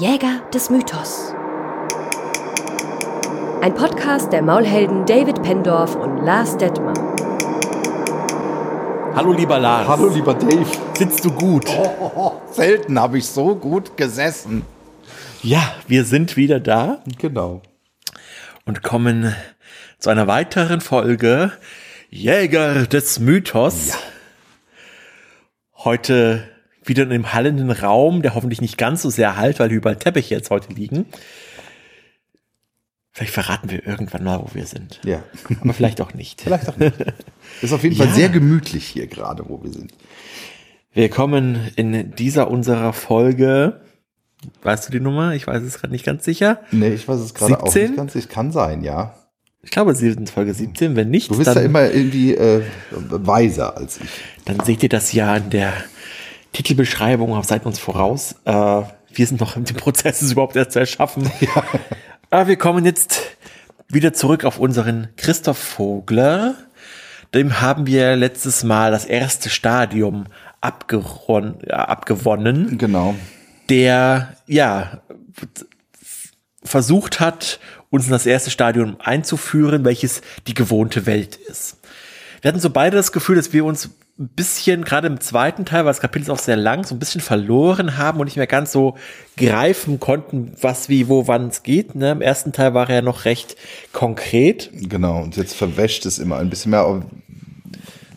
Jäger des Mythos. Ein Podcast der Maulhelden David Pendorf und Lars Detmer. Hallo lieber Lars. Hallo lieber Dave. Sitzt du gut? Oh, oh, selten habe ich so gut gesessen. Ja, wir sind wieder da. Genau. Und kommen zu einer weiteren Folge Jäger des Mythos. Ja. Heute wieder in einem hallenden Raum, der hoffentlich nicht ganz so sehr halt, weil überall Teppiche jetzt heute liegen. Vielleicht verraten wir irgendwann mal, wo wir sind. Ja. Aber vielleicht auch nicht. Vielleicht auch nicht. Ist auf jeden Fall ja. sehr gemütlich hier gerade, wo wir sind. Wir kommen in dieser unserer Folge. Weißt du die Nummer? Ich weiß es gerade nicht ganz sicher. Nee, ich weiß es gerade auch nicht ganz sicher. Kann sein, ja. Ich glaube, Sie sind Folge 17. Wenn nicht, du bist dann, ja immer irgendwie äh, weiser als ich. Dann seht ihr das ja in der Titelbeschreibung seid uns voraus. Äh, wir sind noch im Prozess, es überhaupt erst zu erschaffen. Ja. Aber wir kommen jetzt wieder zurück auf unseren Christoph Vogler. Dem haben wir letztes Mal das erste Stadium ja, abgewonnen. Genau. Der, ja, versucht hat, uns in das erste Stadium einzuführen, welches die gewohnte Welt ist. Wir hatten so beide das Gefühl, dass wir uns ein bisschen, gerade im zweiten Teil, weil das Kapitel ist auch sehr lang, so ein bisschen verloren haben und nicht mehr ganz so greifen konnten, was, wie, wo, wann es geht. Ne? Im ersten Teil war er ja noch recht konkret. Genau, und jetzt verwäscht es immer ein bisschen mehr.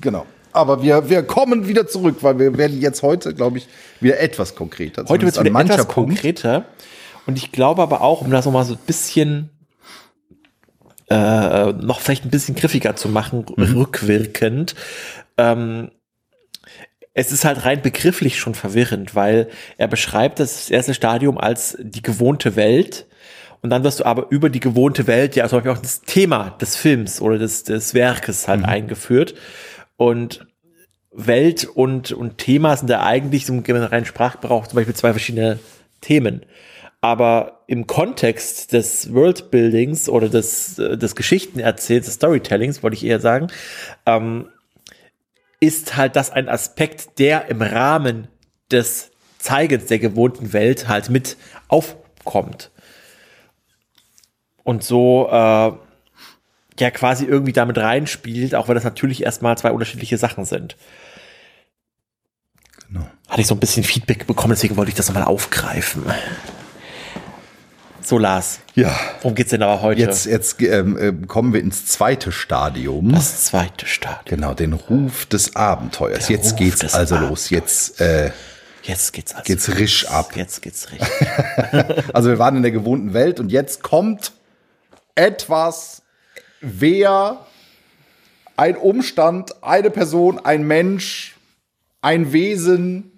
Genau. Aber wir, wir kommen wieder zurück, weil wir werden jetzt heute, glaube ich, wieder etwas konkreter. Heute wird es wieder etwas Punkt. konkreter. Und ich glaube aber auch, um das nochmal so ein bisschen äh, noch vielleicht ein bisschen griffiger zu machen, mhm. rückwirkend, ähm, es ist halt rein begrifflich schon verwirrend, weil er beschreibt das erste Stadium als die gewohnte Welt. Und dann wirst du aber über die gewohnte Welt ja zum Beispiel auch das Thema des Films oder des, des Werkes halt mhm. eingeführt. Und Welt und, und Thema sind da eigentlich so im reinen Sprachgebrauch zum Beispiel zwei verschiedene Themen. Aber im Kontext des Worldbuildings oder des, des Geschichtenerzählens, des Storytellings, wollte ich eher sagen, ähm, ist halt das ein Aspekt, der im Rahmen des Zeigens der gewohnten Welt halt mit aufkommt. Und so äh, ja quasi irgendwie damit reinspielt, auch wenn das natürlich erstmal zwei unterschiedliche Sachen sind. Genau. Hatte ich so ein bisschen Feedback bekommen, deswegen wollte ich das nochmal aufgreifen. So, Lars. Ja. Worum geht's denn aber heute? Jetzt, jetzt ähm, äh, kommen wir ins zweite Stadium. Das zweite Stadium. Genau, den Ruf des Abenteuers. Der jetzt Ruf geht's also Abenteuers. los. Jetzt, äh, jetzt geht's also geht's risch ab. Jetzt geht's risch. also wir waren in der gewohnten Welt und jetzt kommt etwas, wer, ein Umstand, eine Person, ein Mensch, ein Wesen,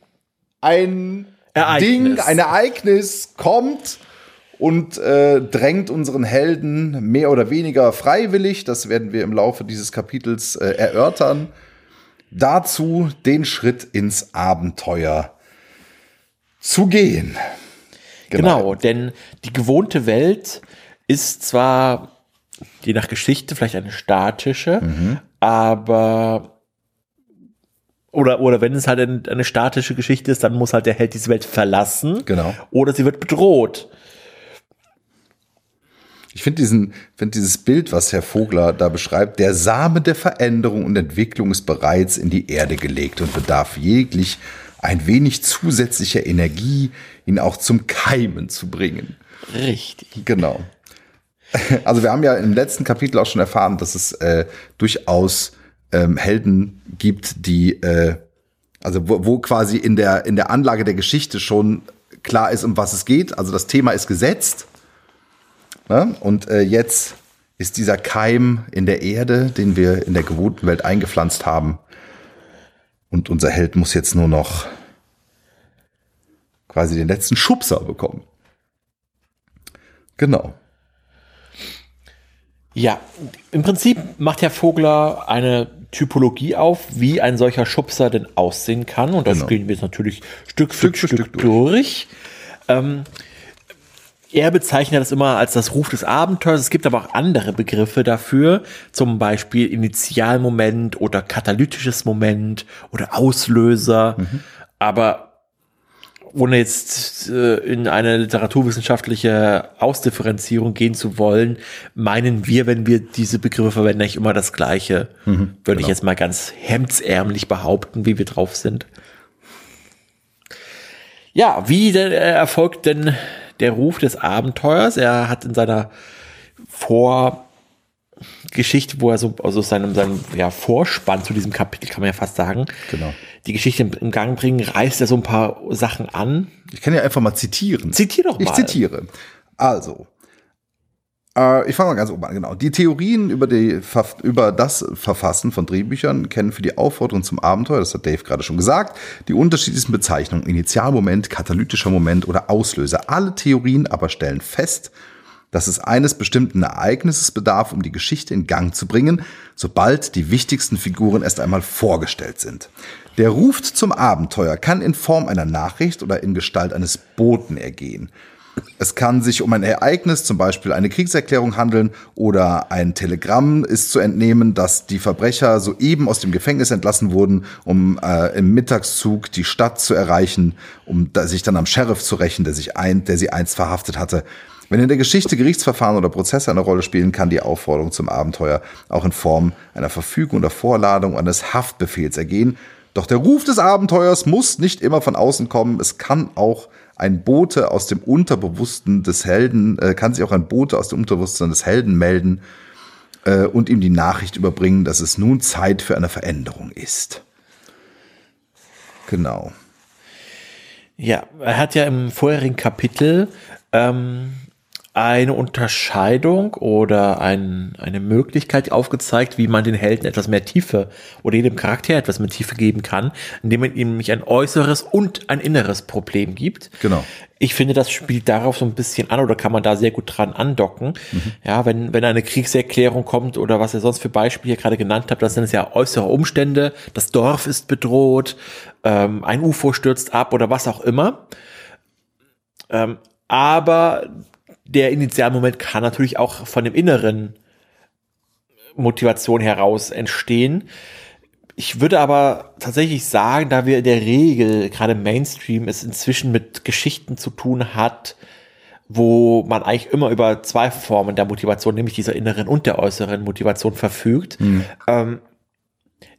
ein Ereignis. Ding, ein Ereignis kommt und äh, drängt unseren Helden mehr oder weniger freiwillig, das werden wir im Laufe dieses Kapitels äh, erörtern, dazu den Schritt ins Abenteuer zu gehen. Genau. genau, denn die gewohnte Welt ist zwar je nach Geschichte vielleicht eine statische, mhm. aber oder, oder wenn es halt eine, eine, statische Geschichte ist, dann muss halt der Held diese Welt verlassen. Genau. Oder sie wird bedroht. Ich finde diesen, finde dieses Bild, was Herr Vogler da beschreibt, der Same der Veränderung und Entwicklung ist bereits in die Erde gelegt und bedarf jeglich ein wenig zusätzlicher Energie, ihn auch zum Keimen zu bringen. Richtig. Genau. Also wir haben ja im letzten Kapitel auch schon erfahren, dass es äh, durchaus ähm, Helden gibt, die äh, also wo, wo quasi in der in der Anlage der Geschichte schon klar ist, um was es geht. Also das Thema ist gesetzt Ne? Und äh, jetzt ist dieser Keim in der Erde, den wir in der gewohnten Welt eingepflanzt haben. Und unser Held muss jetzt nur noch quasi den letzten Schubser bekommen. Genau. Ja, im Prinzip macht Herr Vogler eine Typologie auf, wie ein solcher Schubser denn aussehen kann. Und das genau. spielen wir jetzt natürlich Stück für Stück, Stück, Stück durch. durch. Ähm, er bezeichnet das immer als das Ruf des Abenteuers. Es gibt aber auch andere Begriffe dafür, zum Beispiel Initialmoment oder katalytisches Moment oder Auslöser. Mhm. Aber ohne jetzt äh, in eine literaturwissenschaftliche Ausdifferenzierung gehen zu wollen, meinen wir, wenn wir diese Begriffe verwenden, nicht immer das Gleiche. Mhm, Würde ich genau. jetzt mal ganz hemdsärmlich behaupten, wie wir drauf sind. Ja, wie denn, äh, erfolgt denn der Ruf des Abenteuers? Er hat in seiner Vorgeschichte, wo er so, also seinem, seinem ja, Vorspann zu diesem Kapitel, kann man ja fast sagen, Genau. die Geschichte im, im Gang bringen, reißt er so ein paar Sachen an. Ich kann ja einfach mal zitieren. Zitier doch Ich mal. zitiere. Also, ich fange mal ganz oben an, genau. Die Theorien über, die, über das Verfassen von Drehbüchern kennen für die Aufforderung zum Abenteuer, das hat Dave gerade schon gesagt, die unterschiedlichsten Bezeichnungen, Initialmoment, katalytischer Moment oder Auslöser. Alle Theorien aber stellen fest, dass es eines bestimmten Ereignisses bedarf, um die Geschichte in Gang zu bringen, sobald die wichtigsten Figuren erst einmal vorgestellt sind. Der Ruf zum Abenteuer kann in Form einer Nachricht oder in Gestalt eines Boten ergehen. Es kann sich um ein Ereignis, zum Beispiel eine Kriegserklärung handeln oder ein Telegramm ist zu entnehmen, dass die Verbrecher soeben aus dem Gefängnis entlassen wurden, um äh, im Mittagszug die Stadt zu erreichen, um da, sich dann am Sheriff zu rächen, der, sich ein, der sie einst verhaftet hatte. Wenn in der Geschichte Gerichtsverfahren oder Prozesse eine Rolle spielen, kann die Aufforderung zum Abenteuer auch in Form einer Verfügung oder Vorladung eines Haftbefehls ergehen. Doch der Ruf des Abenteuers muss nicht immer von außen kommen. Es kann auch ein Bote aus dem Unterbewussten des Helden, äh, kann sich auch ein Bote aus dem Unterbewusstsein des Helden melden äh, und ihm die Nachricht überbringen, dass es nun Zeit für eine Veränderung ist. Genau. Ja, er hat ja im vorherigen Kapitel ähm, eine Unterscheidung oder ein, eine Möglichkeit aufgezeigt, wie man den Helden etwas mehr Tiefe oder jedem Charakter etwas mehr Tiefe geben kann, indem man ihm nämlich ein äußeres und ein inneres Problem gibt. Genau. Ich finde, das spielt darauf so ein bisschen an oder kann man da sehr gut dran andocken. Ja, wenn, wenn eine Kriegserklärung kommt oder was ihr sonst für Beispiele hier gerade genannt habt, das sind es ja äußere Umstände, das Dorf ist bedroht, ähm, ein UFO stürzt ab oder was auch immer. Ähm, aber der Initialmoment kann natürlich auch von dem inneren Motivation heraus entstehen. Ich würde aber tatsächlich sagen, da wir in der Regel, gerade im Mainstream, es inzwischen mit Geschichten zu tun hat, wo man eigentlich immer über zwei Formen der Motivation, nämlich dieser inneren und der äußeren Motivation verfügt, ähm,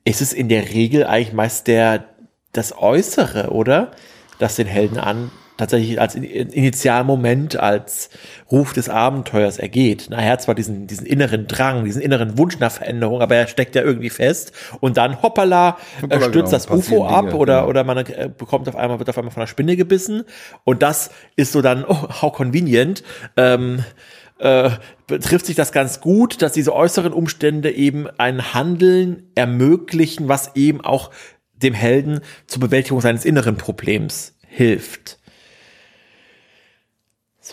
ist es in der Regel eigentlich meist der, das Äußere, oder? Das den Helden an tatsächlich als In- Initialmoment, als Ruf des Abenteuers ergeht. Na, er hat zwar diesen, diesen inneren Drang, diesen inneren Wunsch nach Veränderung, aber er steckt ja irgendwie fest und dann hoppala, Hoppala, stürzt genau, das UFO ab Dinge, oder, genau. oder man äh, bekommt auf einmal, wird auf einmal von einer Spinne gebissen und das ist so dann, oh, how convenient, ähm, äh, betrifft sich das ganz gut, dass diese äußeren Umstände eben ein Handeln ermöglichen, was eben auch dem Helden zur Bewältigung seines inneren Problems hilft.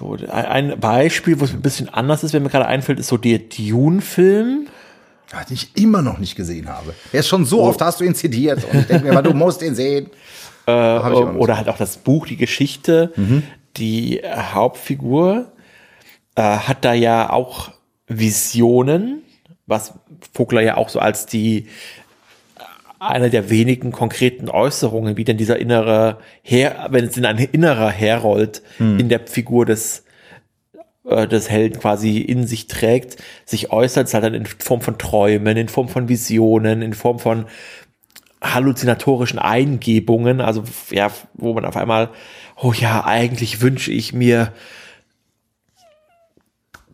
So, ein Beispiel, wo es ein bisschen anders ist, wenn mir gerade einfällt, ist so der Dune-Film. Den ich immer noch nicht gesehen habe. Er ist schon so oft, hast du ihn zitiert und ich denke mir immer, du musst ihn sehen. Nicht. Oder halt auch das Buch, die Geschichte. Die Hauptfigur äh, hat da ja auch Visionen, was Vogler ja auch so als die eine der wenigen konkreten Äußerungen, wie denn dieser innere Her, wenn es denn ein innerer herrollt in der Figur des äh, des Helden quasi in sich trägt, sich äußert, es halt dann in Form von Träumen, in Form von Visionen, in Form von halluzinatorischen Eingebungen, also ja, wo man auf einmal, oh ja, eigentlich wünsche ich mir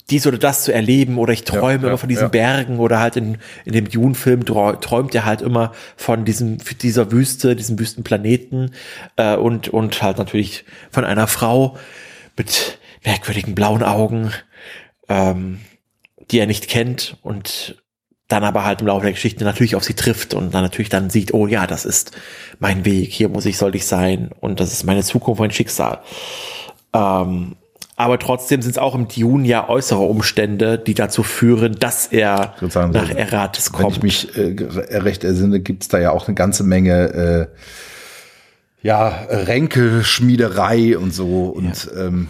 dies oder das zu erleben oder ich träume ja, immer von diesen ja. Bergen oder halt in, in dem Dune-Film träumt er halt immer von diesem, dieser Wüste, diesem Wüstenplaneten äh, und, und halt natürlich von einer Frau mit merkwürdigen blauen Augen, ähm, die er nicht kennt und dann aber halt im Laufe der Geschichte natürlich auf sie trifft und dann natürlich dann sieht, oh ja, das ist mein Weg, hier muss ich, soll ich sein und das ist meine Zukunft, mein Schicksal. Ähm, aber trotzdem sind es auch im Dune ja äußere Umstände, die dazu führen, dass er Sozusagen, nach so, Eratis Wenn kommt. ich mich äh, recht ersinne, gibt es da ja auch eine ganze Menge äh, ja, Ränkelschmiederei und so. Und ähm,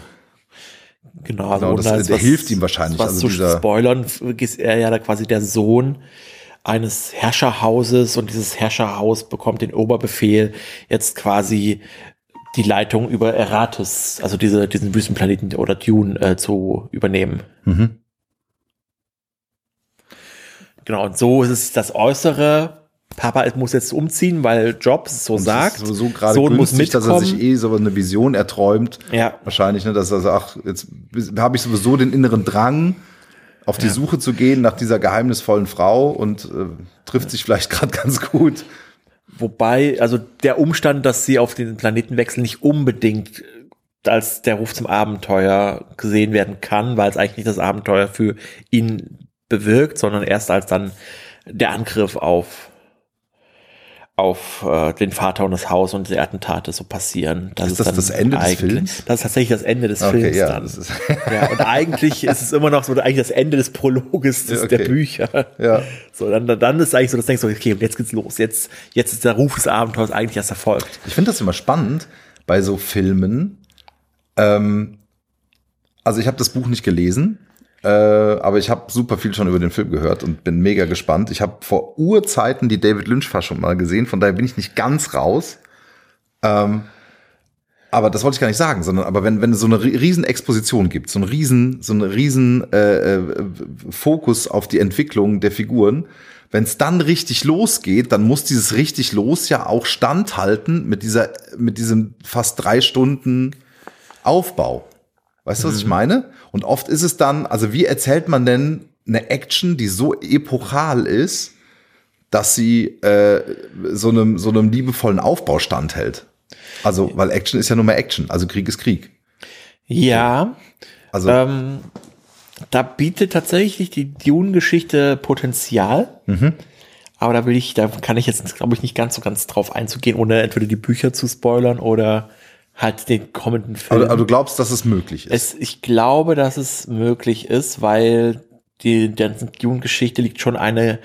Genau, also Genau, das- jetzt hilft ihm wahrscheinlich. Was Also zu dieser- spoilern, ist er ja da quasi der Sohn eines Herrscherhauses und dieses Herrscherhaus bekommt den Oberbefehl, jetzt quasi die Leitung über Eratis, also diese, diesen Wüstenplaneten oder Dune äh, zu übernehmen. Mhm. Genau, und so ist es das Äußere. Papa muss jetzt umziehen, weil Jobs so Und sagt. ist sowieso gerade Sohn muss günstig, dass er mitkommen. sich eh so eine Vision erträumt. Ja. Wahrscheinlich, ne, dass er sagt, ach, jetzt habe ich sowieso den inneren Drang, auf die Suche zu gehen nach dieser geheimnisvollen Frau und äh, trifft sich vielleicht gerade ganz gut. Wobei, also der Umstand, dass sie auf den Planetenwechsel nicht unbedingt als der Ruf zum Abenteuer gesehen werden kann, weil es eigentlich nicht das Abenteuer für ihn bewirkt, sondern erst als dann der Angriff auf auf äh, den Vater und das Haus und die Attentate so passieren. Das Ist das dann das Ende des Films? Das ist tatsächlich das Ende des Okay, Films ja, dann. das ist- ja, und eigentlich ist es immer noch so eigentlich das Ende des Prologes des, okay. der Bücher. Ja. So, dann, dann ist eigentlich so, dass du denkst, okay, und jetzt geht's los. Jetzt, jetzt ist der Ruf des Abenteuers eigentlich erst erfolgt. Ich finde das immer spannend bei so Filmen. Ähm, also ich habe das Buch nicht gelesen, äh, aber ich habe super viel schon über den Film gehört und bin mega gespannt. Ich habe vor Urzeiten die David Lynch-Fassung mal gesehen, von daher bin ich nicht ganz raus. Ähm, aber das wollte ich gar nicht sagen, sondern aber wenn, wenn es so eine ri- riesen Exposition gibt, so einen riesen, so einen riesen äh, äh, Fokus auf die Entwicklung der Figuren, wenn es dann richtig losgeht, dann muss dieses richtig los ja auch standhalten mit dieser, mit diesem fast drei Stunden Aufbau. Weißt du, was ich meine? Und oft ist es dann, also wie erzählt man denn eine Action, die so epochal ist, dass sie äh, so einem so einem liebevollen Aufbau standhält? Also, weil Action ist ja nur mehr Action, also Krieg ist Krieg. Ja, Also, ähm, da bietet tatsächlich die Dune-Geschichte Potenzial. Mhm. Aber da will ich, da kann ich jetzt, glaube ich, nicht ganz so ganz drauf einzugehen, ohne entweder die Bücher zu spoilern oder halt den kommenden Film. aber, aber du glaubst, dass es möglich ist? Es, ich glaube, dass es möglich ist, weil die, der Dune-Geschichte liegt schon eine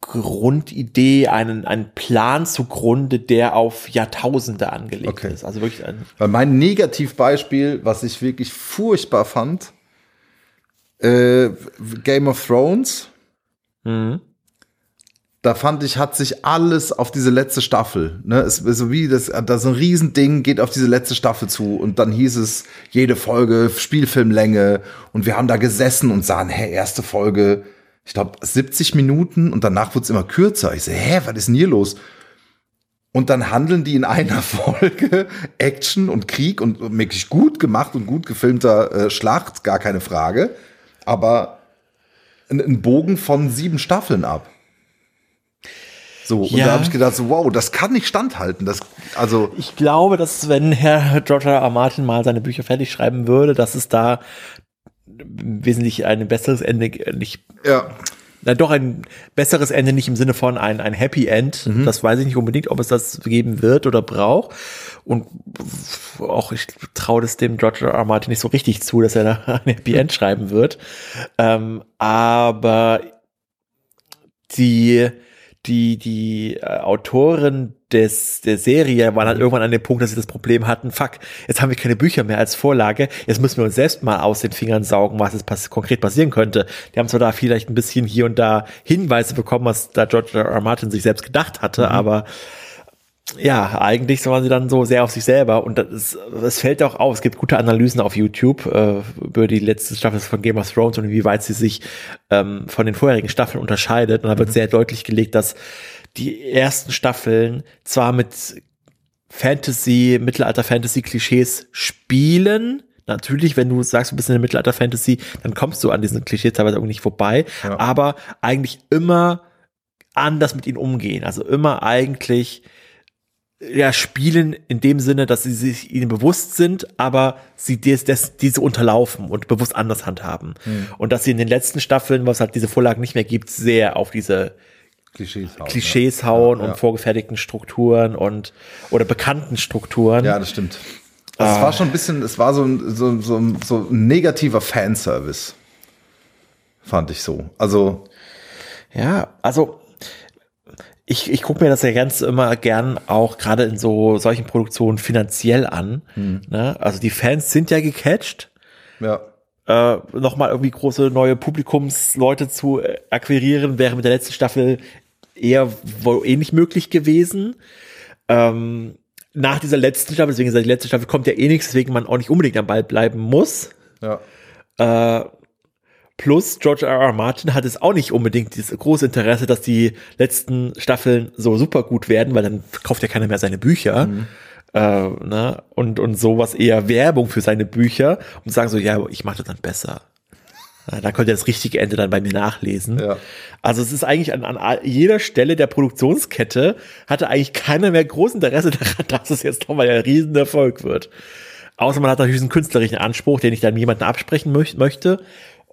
Grundidee, einen, ein Plan zugrunde, der auf Jahrtausende angelegt Okay. ist. Also wirklich ein, Weil mein Negativbeispiel, was ich wirklich furchtbar fand, äh, Game of Thrones, mhm. Da fand ich, hat sich alles auf diese letzte Staffel, ne, es so wie das, da so ein Riesending geht auf diese letzte Staffel zu und dann hieß es jede Folge Spielfilmlänge und wir haben da gesessen und sahen, hä, erste Folge, ich glaube 70 Minuten und danach wurde es immer kürzer. Ich so, hä, was ist denn hier los? Und dann handeln die in einer Folge Action und Krieg und wirklich gut gemacht und gut gefilmter äh, Schlacht, gar keine Frage. Aber ein, ein Bogen von sieben Staffeln ab. So, und Ja. da habe ich gedacht, so, wow, das kann nicht standhalten. Das, also, Ich glaube, dass wenn Herr George R. R. Martin mal seine Bücher fertig schreiben würde, dass es da wesentlich ein besseres Ende nicht ja, na doch ein besseres Ende nicht im Sinne von ein, ein Happy End. Das weiß ich nicht unbedingt, ob es das geben wird oder braucht. Und auch ich traue das dem George R. R. Martin nicht so richtig zu, dass er da ein Happy End schreiben wird. Ähm, aber die die die äh, Autoren des der Serie waren halt irgendwann an dem Punkt, dass sie das Problem hatten, fuck, jetzt haben wir keine Bücher mehr als Vorlage, jetzt müssen wir uns selbst mal aus den Fingern saugen, was jetzt pass konkret passieren könnte. Die haben zwar da vielleicht ein bisschen hier und da Hinweise bekommen, was da George R. R. Martin sich selbst gedacht hatte, aber ja, eigentlich waren sie dann so sehr auf sich selber und das, das fällt auch auf. Es gibt gute Analysen auf YouTube äh, über die letzte Staffel von Game of Thrones und inwieweit sie sich ähm, von den vorherigen Staffeln unterscheidet. Und da wird sehr deutlich gelegt, dass die ersten Staffeln zwar mit Fantasy, Mittelalter-Fantasy-Klischees spielen. Natürlich, wenn du sagst, du bist in der Mittelalter-Fantasy, dann kommst du an diesen Klischees teilweise irgendwie nicht vorbei. Ja. Aber eigentlich immer anders mit ihnen umgehen. Also immer eigentlich ja, spielen in dem Sinne, dass sie sich ihnen bewusst sind, aber sie des, des, diese unterlaufen und bewusst anders handhaben. Und dass sie in den letzten Staffeln, was halt diese Vorlagen nicht mehr gibt, sehr auf diese Klischees hauen. Klischees hauen Ja, ja. und vorgefertigten Strukturen und oder bekannten Strukturen. Ja, das stimmt. Also Es war schon ein bisschen, es war so ein, so, so, so ein negativer Fanservice. Fand ich so. Also, Ja, also ich, ich gucke mir das ja ganz immer gern auch gerade in so solchen Produktionen finanziell an. Ne? Also die Fans sind ja gecatcht. ja. äh, nochmal irgendwie große neue Publikumsleute zu äh, akquirieren, wäre mit der letzten Staffel eher wohl ähnlich möglich gewesen. Ähm, nach dieser letzten Staffel, deswegen ist die letzte Staffel kommt ja eh nichts, deswegen man auch nicht unbedingt am Ball bleiben muss. Ja. Äh, plus George R. R. Martin hat es auch nicht unbedingt dieses große Interesse, dass die letzten Staffeln so super gut werden, weil dann kauft ja keiner mehr seine Bücher. Äh, ne? und, und sowas eher Werbung für seine Bücher und sagen so, ja, ich mache das dann besser. Ja, da könnt ihr das richtige Ende dann bei mir nachlesen. Ja. Also es ist eigentlich an, an jeder Stelle der Produktionskette hatte eigentlich keiner mehr groß Interesse daran, dass es jetzt nochmal ein Riesenerfolg wird. Außer man hat natürlich einen künstlerischen Anspruch, den ich dann jemandem absprechen möch möchte.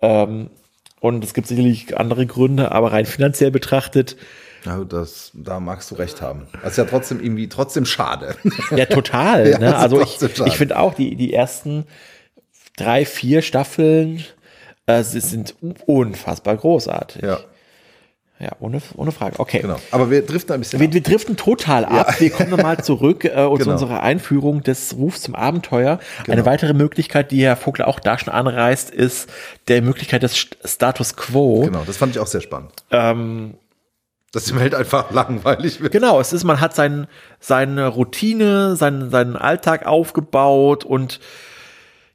Ähm, und es gibt sicherlich andere Gründe, aber rein finanziell betrachtet, Ja, das, da magst du recht haben. Das ist ja trotzdem irgendwie trotzdem schade. ja total. Ja, ne? Also ich, schade. ich finde auch, die, die ersten drei, vier Staffeln äh, sie sind unfassbar großartig. ja, Ja, ohne, ohne Frage. Okay. genau. Aber wir driften ein bisschen Wir, ab. wir driften total ab. Wir kommen nochmal zurück äh, zu Genau. unserer Einführung des Rufs zum Abenteuer. Eine weitere Möglichkeit, die Herr Vogler auch da schon anreißt, ist der Möglichkeit des St- Status Quo. Genau, das fand ich auch sehr spannend. Ähm, Dass die Welt einfach langweilig wird. Genau, es ist, man hat sein, seine Routine, seinen, seinen Alltag aufgebaut und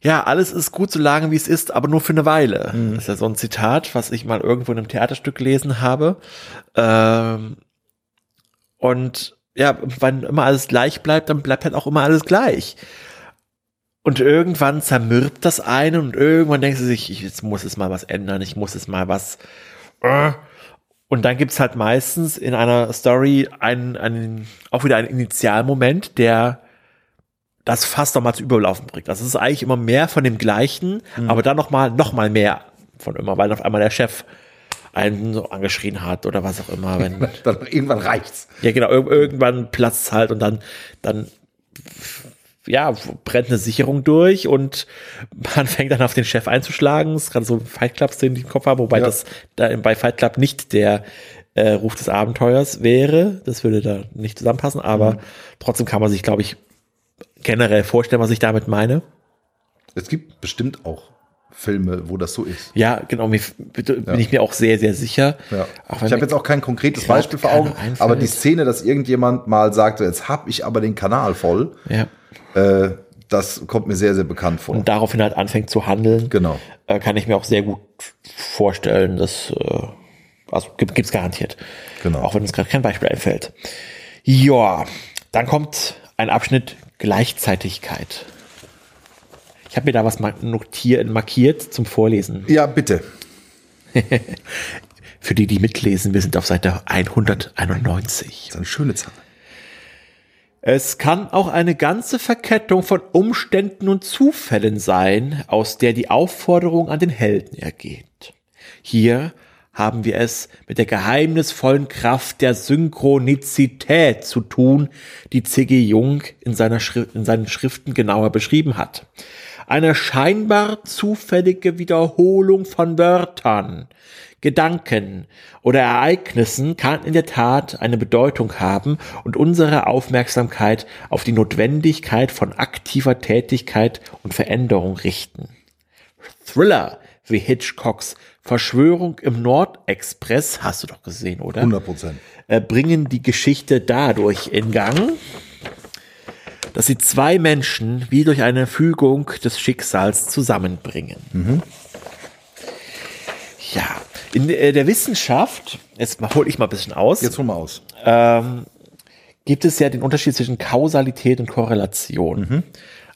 ja, alles ist gut so lange, wie es ist, aber nur für eine Weile. Das ist ja so ein Zitat, was ich mal irgendwo in einem Theaterstück gelesen habe. Ähm, und ja, wenn immer alles gleich bleibt, dann bleibt halt auch immer alles gleich. Und irgendwann zermürbt das einen und irgendwann denkst du sich, ich, jetzt muss es mal was ändern, ich muss es mal was. Äh. Und dann gibt's halt meistens in einer Story einen, einen, auch wieder einen Initialmoment, der das fast nochmal zu Überlaufen bringt. Das ist eigentlich immer mehr von dem Gleichen, aber dann nochmal, noch mal mehr von immer, weil auf einmal der Chef einen so angeschrien hat oder was auch immer. Wenn, Dann irgendwann reicht's. ja, genau, ir irgendwann platzt halt und dann, dann, ja, brennt eine Sicherung durch und man fängt dann auf den Chef einzuschlagen. Ist gerade so Fight Club-Szenen, die ich im Kopf habe, wobei Ja. das da bei Fight Club nicht der äh, Ruf des Abenteuers wäre. Das würde da nicht zusammenpassen, aber Mhm. trotzdem kann man sich, glaube ich, generell vorstellen, was ich damit meine. Es gibt bestimmt auch Filme, wo das so ist. Ja, genau, mir, bin ich mir auch sehr, sehr sicher. Ja. Ich habe jetzt auch kein konkretes Beispiel vor Augen, einfällt. aber die Szene, dass irgendjemand mal sagt, jetzt hab ich aber den Kanal voll, ja. äh, das kommt mir sehr, sehr bekannt vor. und daraufhin halt anfängt zu handeln. Genau. Äh, kann ich mir auch sehr gut vorstellen. Das äh, also gibt, gibt's garantiert. Genau. Auch wenn uns gerade kein Beispiel einfällt. Ja, dann kommt ein Abschnitt Gleichzeitigkeit. Ich habe mir da was notiert, markiert zum Vorlesen. Ja, bitte. Für die, die mitlesen, wir sind auf Seite 191. Das ist eine schöne Zahl. Es kann auch eine ganze Verkettung von Umständen und Zufällen sein, aus der die Aufforderung an den Helden ergeht. Hier haben wir es mit der geheimnisvollen Kraft der Synchronizität zu tun, die C.G. Jung in, seiner Schrift, in seinen Schriften genauer beschrieben hat. Eine scheinbar zufällige Wiederholung von Wörtern, Gedanken oder Ereignissen kann in der Tat eine Bedeutung haben und unsere Aufmerksamkeit auf die Notwendigkeit von aktiver Tätigkeit und Veränderung richten. Thriller wie Hitchcocks Verschwörung im Nordexpress, hast du doch gesehen, oder? 100 Prozent. äh, bringen die Geschichte dadurch in Gang, dass sie zwei Menschen wie durch eine Fügung des Schicksals zusammenbringen. Ja, in äh, der Wissenschaft, jetzt hole ich mal ein bisschen aus, Jetzt hol mal aus. gibt es ja den Unterschied zwischen Kausalität und Korrelation.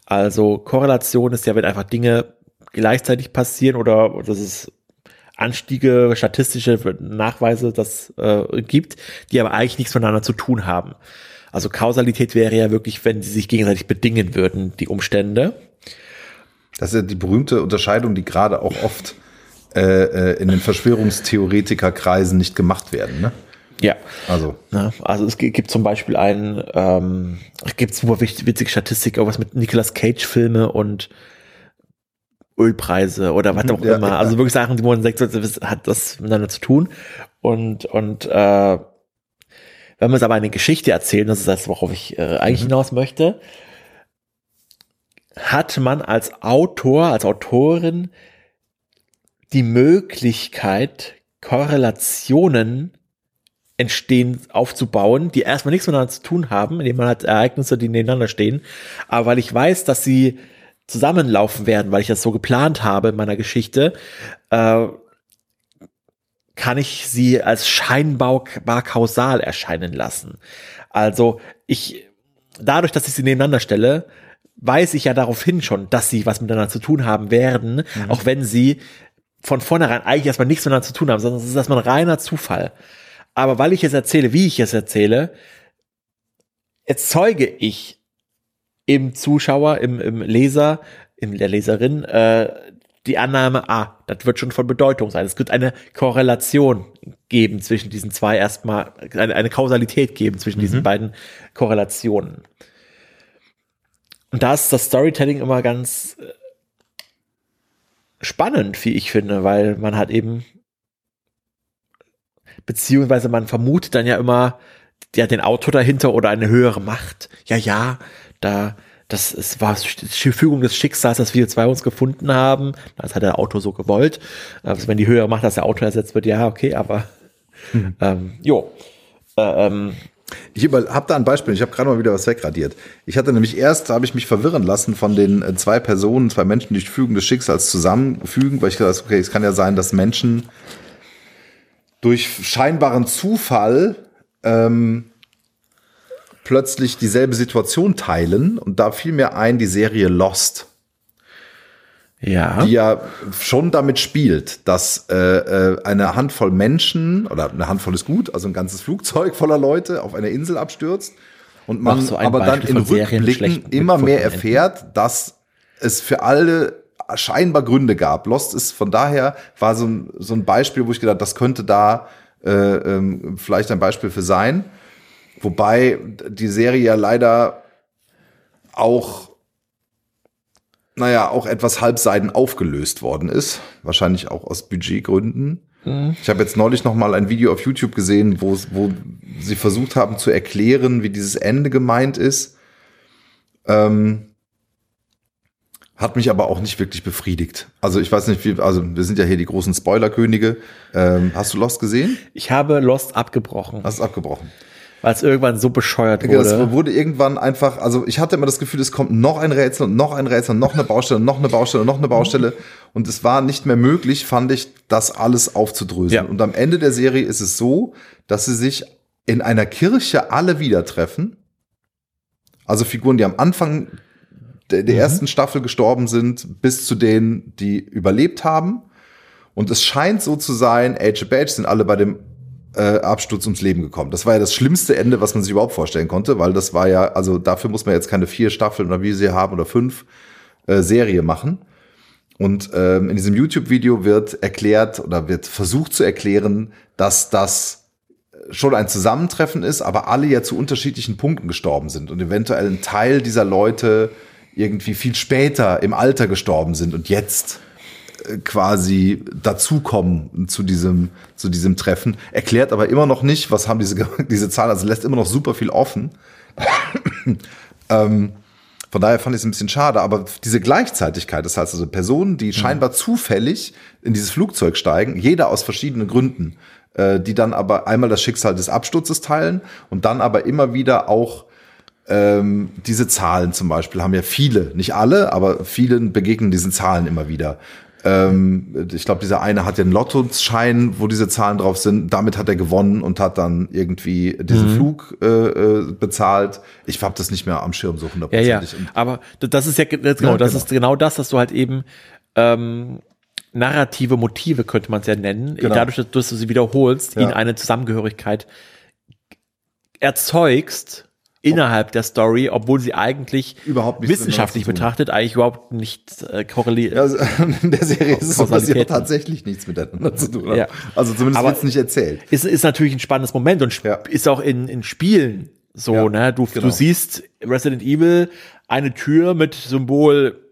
Also Korrelation ist ja, wenn einfach Dinge gleichzeitig passieren oder oder dass es Anstiege, statistische Nachweise das äh, gibt, die aber eigentlich nichts miteinander zu tun haben. Also Kausalität wäre ja wirklich, wenn sie sich gegenseitig bedingen würden, die Umstände. Das ist ja die berühmte Unterscheidung, die gerade auch oft äh, äh, in den Verschwörungstheoretikerkreisen nicht gemacht werden. Ne? Ja. Also, Ne? Also es gi- gibt zum Beispiel einen, ähm, es gibt super witzige Statistik, irgendwas mit Nicolas Cage Filme und Ölpreise oder was auch Ja, immer. ja. Also wirklich Sachen, die man sagt, hat das miteinander zu tun. Und, und äh, wenn man es aber eine Geschichte erzählen, das ist das, worauf ich äh, eigentlich hinaus möchte, hat man als Autor, als Autorin die Möglichkeit, Korrelationen entstehen, aufzubauen, die erstmal nichts miteinander zu tun haben, indem man hat Ereignisse, die nebeneinander stehen. Aber weil ich weiß, dass sie zusammenlaufen werden, weil ich das so geplant habe in meiner Geschichte, äh, kann ich sie als scheinbar kausal erscheinen lassen. Also ich, dadurch, dass ich sie nebeneinander stelle, weiß ich ja daraufhin schon, dass sie was miteinander zu tun haben werden, mhm. auch wenn sie von vornherein eigentlich erstmal nichts miteinander zu tun haben, sondern es ist erstmal ein reiner Zufall. Aber weil ich es erzähle, wie ich es erzähle, erzeuge ich im Zuschauer, im, im Leser, in der Leserin, äh, die Annahme, ah, das wird schon von Bedeutung sein. Es wird eine Korrelation geben zwischen diesen zwei erstmal, eine, eine Kausalität geben zwischen mhm. diesen beiden Korrelationen. Und da ist das Storytelling immer ganz äh, spannend, wie ich finde, weil man hat eben beziehungsweise man vermutet dann ja immer ja den Autor dahinter oder eine höhere Macht. Ja, ja, da das ist, war die Fügung des Schicksals, dass wir zwei uns gefunden haben. Das hat der Autor so gewollt. Also wenn die höhere Macht, dass der Autor ersetzt wird, ja, okay, aber mhm. ähm, jo. Äh, ähm, ich habe da ein Beispiel, ich habe gerade mal wieder was wegradiert. Ich hatte nämlich erst, da habe ich mich verwirren lassen von den äh, zwei Personen, zwei Menschen, die Fügung des Schicksals zusammenfügen, weil ich gedacht okay, es kann ja sein, dass Menschen durch scheinbaren Zufall ähm, plötzlich dieselbe Situation teilen und da fiel mir ein die Serie Lost. Ja. Die ja schon damit spielt, dass äh, äh, eine Handvoll Menschen, oder eine Handvoll ist gut, also ein ganzes Flugzeug voller Leute auf einer Insel abstürzt und man so aber Beispiel dann in Rückblicken immer mehr erfährt, dass es für alle scheinbar Gründe gab. Lost ist von daher war so ein, so ein Beispiel, wo ich gedacht, das könnte da äh, ähm, vielleicht ein Beispiel für sein. Wobei die Serie ja leider auch, naja, auch etwas halbseiden aufgelöst worden ist. Wahrscheinlich auch aus Budgetgründen. Mhm. Ich habe jetzt neulich noch mal ein Video auf YouTube gesehen, wo, wo sie versucht haben zu erklären, wie dieses Ende gemeint ist. Ähm, hat mich aber auch nicht wirklich befriedigt. Also ich weiß nicht, wie, also wir sind ja hier die großen Spoilerkönige. Ähm, hast du Lost gesehen? Ich habe Lost abgebrochen. Hast du abgebrochen? Weil es irgendwann so bescheuert wurde. Es wurde irgendwann einfach, also ich hatte immer das Gefühl, es kommt noch ein Rätsel und noch ein Rätsel und noch eine Baustelle, noch eine Baustelle, noch eine Baustelle. Und es war nicht mehr möglich, fand ich, das alles aufzudröseln. Ja. Und am Ende der Serie ist es so, dass sie sich in einer Kirche alle wieder treffen. Also Figuren, die am Anfang der, der mhm. ersten Staffel gestorben sind, bis zu denen, die überlebt haben. Und es scheint so zu sein, Age of Badge sind alle bei dem äh, Absturz ums Leben gekommen. Das war ja das schlimmste Ende, was man sich überhaupt vorstellen konnte, weil das war ja, also dafür muss man jetzt keine vier Staffeln oder wie sie haben oder fünf äh, Serie machen. Und ähm, in diesem YouTube-Video wird erklärt oder wird versucht zu erklären, dass das schon ein Zusammentreffen ist, aber alle ja zu unterschiedlichen Punkten gestorben sind und eventuell ein Teil dieser Leute irgendwie viel später im Alter gestorben sind und jetzt äh, quasi dazukommen zu diesem, zu diesem Treffen, erklärt aber immer noch nicht, was haben diese, diese Zahlen, also lässt immer noch super viel offen. ähm, von daher fand ich es ein bisschen schade, aber diese Gleichzeitigkeit, das heißt also Personen, die mhm. scheinbar zufällig in dieses Flugzeug steigen, jeder aus verschiedenen Gründen, äh, die dann aber einmal das Schicksal des Absturzes teilen und dann aber immer wieder auch ähm, diese Zahlen zum Beispiel haben ja viele, nicht alle, aber vielen begegnen diesen Zahlen immer wieder. Ähm, ich glaube, dieser eine hat einen Lottoschein, wo diese Zahlen drauf sind. Damit hat er gewonnen und hat dann irgendwie diesen mhm. Flug äh, äh bezahlt. Ich habe das nicht mehr am Schirm so hundertprozentig. Ja, ja. Aber das ist ja genau, genau. das ist genau das, dass du halt eben ähm, narrative Motive könnte man es ja nennen, genau. dadurch, dass du sie wiederholst, ja. in eine Zusammengehörigkeit erzeugst innerhalb der Story, obwohl sie eigentlich überhaupt wissenschaftlich betrachtet eigentlich überhaupt nicht äh, korreliert. Also, in der Serie ist es so, dass sie tatsächlich nichts miteinander zu tun haben. Ja. Also zumindest wird es nicht erzählt. Ist, ist natürlich ein spannendes Moment und ja. ist auch in, in Spielen so, ne? Du, genau. du siehst Resident Evil eine Tür mit Symbol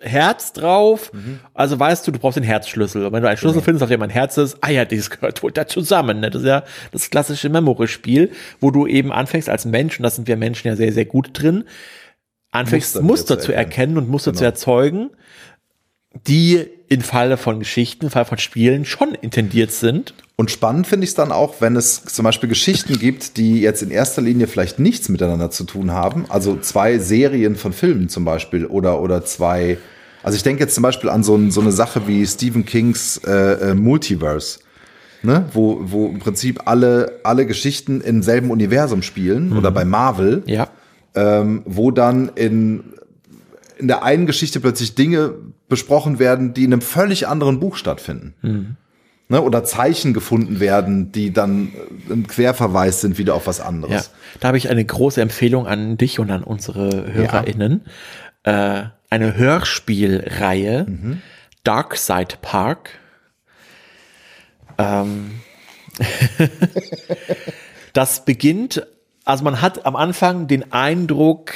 Herz drauf. Mhm. Also weißt du, du brauchst den Herzschlüssel. Und wenn du einen Schlüssel genau. findest, auf dem ein Herz ist, ah ja, dieses gehört wohl da zusammen. Ne? Das ist ja das klassische Memory-Spiel, wo du eben anfängst als Mensch, und das sind wir Menschen ja sehr, sehr gut drin, anfängst Muster, Muster zu erkennen. und Muster genau. zu erzeugen, die in Falle von Geschichten, in Falle von Spielen schon intendiert sind. Und spannend finde ich es dann auch, wenn es zum Beispiel Geschichten gibt, die jetzt in erster Linie vielleicht nichts miteinander zu tun haben. Also zwei Serien von Filmen zum Beispiel oder, oder zwei. Also ich denke jetzt zum Beispiel an so, ein, so eine Sache wie Stephen Kings äh, äh, Multiverse. Ne? Wo, wo im Prinzip alle, alle Geschichten im selben Universum spielen oder bei Marvel, Ja. ähm, wo dann in, in der einen Geschichte plötzlich Dinge besprochen werden, die in einem völlig anderen Buch stattfinden. Ne? Oder Zeichen gefunden werden, die dann äh, ein Querverweis sind wieder auf was Ja, anderes. da habe ich eine große Empfehlung an dich und an unsere HörerInnen. Äh, eine Hörspielreihe, Dark Side Park. Ähm, das beginnt, also man hat am Anfang den Eindruck,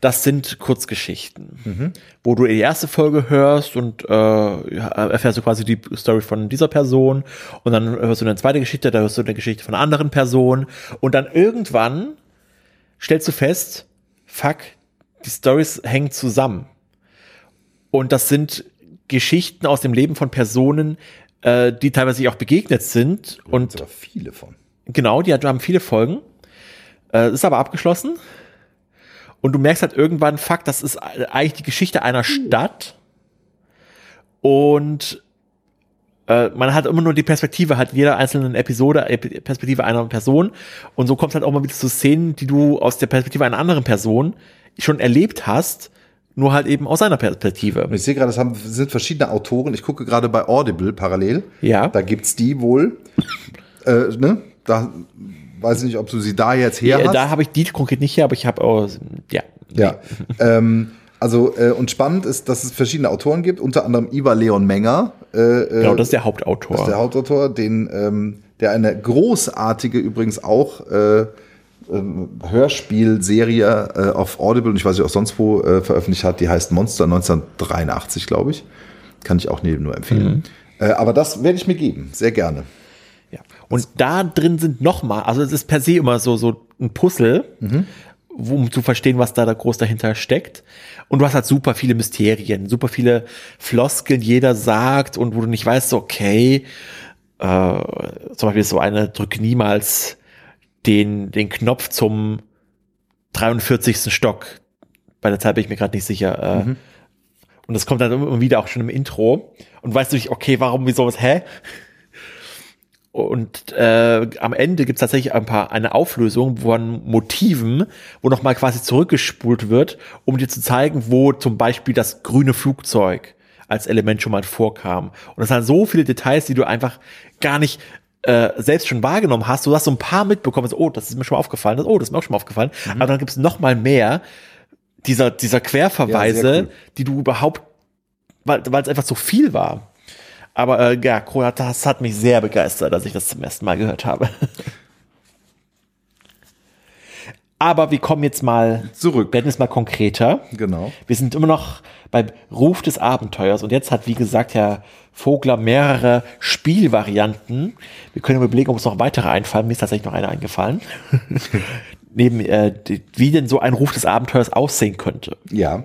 das sind Kurzgeschichten, wo du die erste Folge hörst und äh, erfährst du quasi die Story von dieser Person und dann hörst du eine zweite Geschichte, da hörst du eine Geschichte von einer anderen Person und dann irgendwann stellst du fest, fuck, die Stories hängen zusammen. Und das sind Geschichten aus dem Leben von Personen, äh, die teilweise auch begegnet sind. Und aber viele von. genau, die haben viele Folgen. Äh, ist aber abgeschlossen. Und du merkst halt irgendwann, fuck, das ist eigentlich die Geschichte einer Stadt. Und äh, man hat immer nur die Perspektive, hat jeder einzelnen Episode Ep- Perspektive einer Person. Und so kommt halt auch mal wieder zu Szenen, die du aus der Perspektive einer anderen Person schon erlebt hast, nur halt eben aus seiner Perspektive. Und ich sehe gerade, es haben, sind verschiedene Autoren. Ich gucke gerade bei Audible parallel. Ja. Da gibt's die wohl. Äh, ne? Da weiß ich nicht, ob du sie da jetzt her Ja, hast. da habe ich die konkret nicht hier, aber ich habe auch, ja. Ja. ähm, also, äh, und spannend ist, dass es verschiedene Autoren gibt, unter anderem Ivar Leon Menger. Äh, Genau, das ist der Hauptautor. Das ist der Hauptautor, den, ähm, der eine großartige übrigens auch äh, ähm, Hörspielserie äh, auf Audible und ich weiß nicht auch sonst wo äh, veröffentlicht hat, die heißt Monster 1983, glaube ich. Kann ich auch neben nur empfehlen. Äh, aber das werde ich mir geben, sehr gerne. Und da drin sind nochmal, also es ist per se immer so, so ein Puzzle, wo, um zu verstehen, was da, da groß dahinter steckt. Und du hast halt super viele Mysterien, super viele Floskeln, jeder sagt und wo du nicht weißt, okay, äh, zum Beispiel ist so eine, drück niemals den, den Knopf zum 43. Stock. Bei der Zeit bin ich mir gerade nicht sicher. Äh, Und das kommt dann immer wieder auch schon im Intro. Und weißt du nicht, okay, warum, wieso, was, hä? Und äh, am Ende gibt es tatsächlich ein paar eine Auflösung von Motiven, wo nochmal quasi zurückgespult wird, um dir zu zeigen, wo zum Beispiel das grüne Flugzeug als Element schon mal vorkam. Und das sind so viele Details, die du einfach gar nicht äh, selbst schon wahrgenommen hast. Du hast so ein paar mitbekommen, so, oh, das ist mir schon mal aufgefallen, das, oh, das ist mir auch schon mal aufgefallen. Aber dann gibt es noch mal mehr dieser, dieser Querverweise, Ja, cool. die du überhaupt, weil weil es einfach so viel war. Aber äh, ja, Kroat, das hat mich sehr begeistert, als ich das zum ersten Mal gehört habe. Aber wir kommen jetzt mal Zurück. werden jetzt mal konkreter. Genau. Wir sind immer noch beim Ruf des Abenteuers und jetzt hat, wie gesagt, Herr Vogler mehrere Spielvarianten. Wir können überlegen, ob uns noch weitere einfallen. Mir ist tatsächlich noch eine eingefallen. Neben, äh, wie denn so ein Ruf des Abenteuers aussehen könnte. Ja.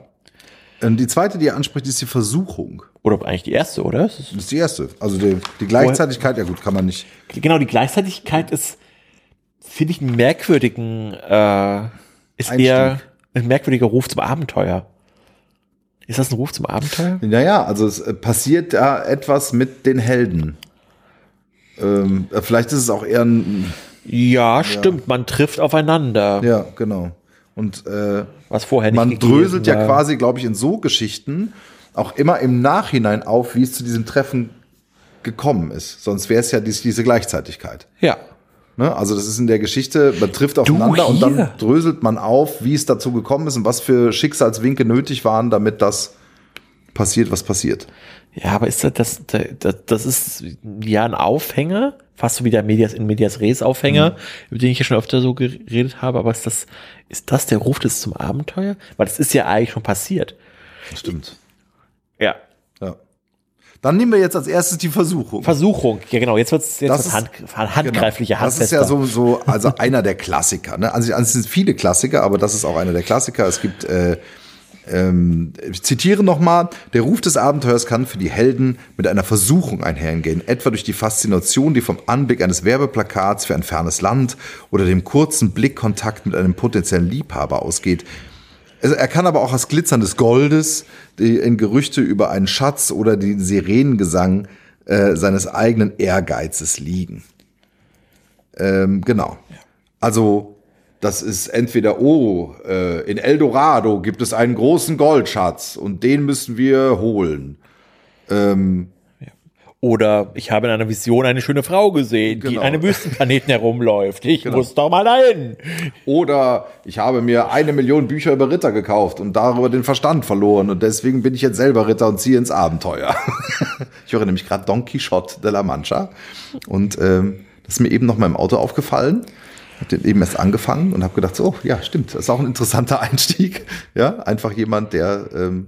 Ähm, die zweite, die er anspricht, ist die Versuchung. Oder eigentlich die erste, oder? Es ist- Das ist die erste. Also die, die Gleichzeitigkeit, ja gut, kann man nicht. Genau, die Gleichzeitigkeit ist, finde ich, einen merkwürdigen, äh, ist Einstieg. eher ein merkwürdiger Ruf zum Abenteuer. Ist das ein Ruf zum Abenteuer? Naja, also es äh, passiert da etwas mit den Helden. Ähm, äh, vielleicht ist es auch eher ein. Ja, stimmt. Man trifft aufeinander. Ja, genau. Und äh, Was vorher nicht man dröselt ja war. quasi, glaube ich, in so Geschichten auch immer im Nachhinein auf, wie es zu diesem Treffen gekommen ist. Sonst wäre es ja dies, diese Gleichzeitigkeit. Ja. Ne? Also das ist in der Geschichte, man trifft aufeinander und dann dröselt man auf, wie es dazu gekommen ist und was für Schicksalswinke nötig waren, damit das passiert, was passiert. Ja, aber ist das, das, das, das ist ja ein Aufhänger, fast so wie der Medias in Medias Res Aufhänger, über den ich ja schon öfter so geredet habe, aber ist das, ist das der Ruf des zum Abenteuer? Weil das ist ja eigentlich schon passiert. Stimmt. Ja. Ja. Dann nehmen wir jetzt als erstes die Versuchung. Versuchung, ja genau, jetzt wird's jetzt Das wird's hand, handgreiflicher, Genau. Das ist ja so, so also einer der Klassiker. Ne? Also, also es sind viele Klassiker, aber das ist auch einer der Klassiker. Es gibt äh, Ähm, ich zitiere nochmal, der Ruf des Abenteuers kann für die Helden mit einer Versuchung einhergehen, etwa durch die Faszination, die vom Anblick eines Werbeplakats für ein fernes Land oder dem kurzen Blickkontakt mit einem potenziellen Liebhaber ausgeht. Also er kann aber auch das Glitzern des Goldes, die in Gerüchte über einen Schatz oder den Sirenengesang äh, seines eigenen Ehrgeizes liegen. Ähm, genau. Also das ist entweder, oh, äh, in Eldorado gibt es einen großen Goldschatz und den müssen wir holen. Ähm, Oder ich habe in einer Vision eine schöne Frau gesehen, die Genau. in einem Wüstenplaneten herumläuft. Ich Genau. muss doch mal dahin. Oder ich habe mir eine Million Bücher über Ritter gekauft und darüber den Verstand verloren und deswegen bin ich jetzt selber Ritter und ziehe ins Abenteuer. ich höre nämlich gerade Don Quixote de la Mancha und ähm, das ist mir eben noch mal im Auto aufgefallen. Hab den eben erst angefangen und habe gedacht, so, ja, stimmt, das ist auch ein interessanter Einstieg. Ja, einfach jemand, der, ähm,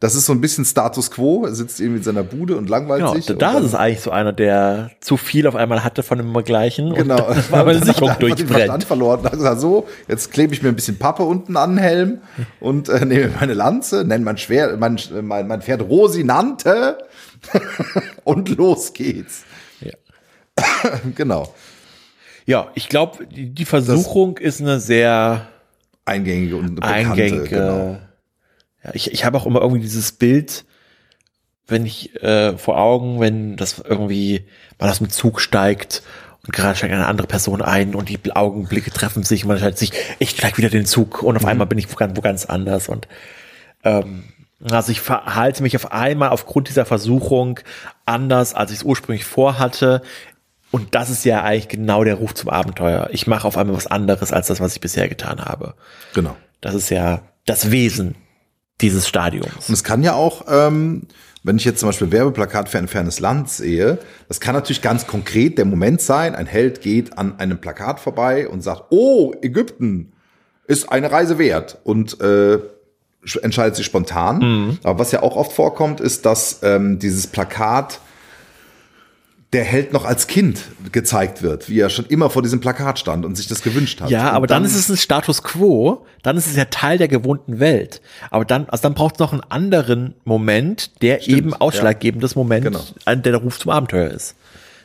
das ist so ein bisschen Status Quo, er sitzt irgendwie in seiner Bude und langweilt Genau, sich. da ist es eigentlich so einer, der zu viel auf einmal hatte von dem Gleichen Genau. und dann war hat Sicherung er durchbrennt. verloren. Er gesagt, so, jetzt klebe ich mir ein bisschen Pappe unten an den Helm und äh, nehme meine Lanze, nenne mein, Schwer, mein, mein, mein Pferd Rosinante und los geht's. Ja. genau. Ja, ich glaube, die, Versuchung ist eine sehr Eingängige und bekannte. eingängige. Genau. Ja, ich ich habe auch immer irgendwie dieses Bild, wenn ich äh, vor Augen, wenn das irgendwie man aus dem Zug steigt und gerade steigt eine andere Person ein und die Augenblicke treffen sich und man entscheidet sich, ich steig wieder den Zug und auf einmal bin ich wo ganz, wo ganz anders und ähm, also ich verhalte mich auf einmal aufgrund dieser Versuchung anders, als ich es ursprünglich vorhatte. Und das ist ja eigentlich genau der Ruf zum Abenteuer. Ich mache auf einmal was anderes als das, was ich bisher getan habe. genau. Das ist ja das Wesen dieses Stadiums. Und es kann ja auch, ähm, wenn ich jetzt zum Beispiel Werbeplakat für ein fernes Land sehe, das kann natürlich ganz konkret der Moment sein, ein Held geht an einem Plakat vorbei und sagt, oh, Ägypten ist eine Reise wert und äh, sch- entscheidet sich spontan. Aber was ja auch oft vorkommt, ist, dass ähm, dieses Plakat der Held noch als Kind gezeigt wird, wie er schon immer vor diesem Plakat stand und sich das gewünscht hat. Ja, Und aber dann, ist es ein Status quo, dann ist es ja Teil der gewohnten Welt. Aber dann, also dann braucht es noch einen anderen Moment, der Stimmt, eben ausschlaggebendes Moment, Genau. an der der Ruf zum Abenteuer ist.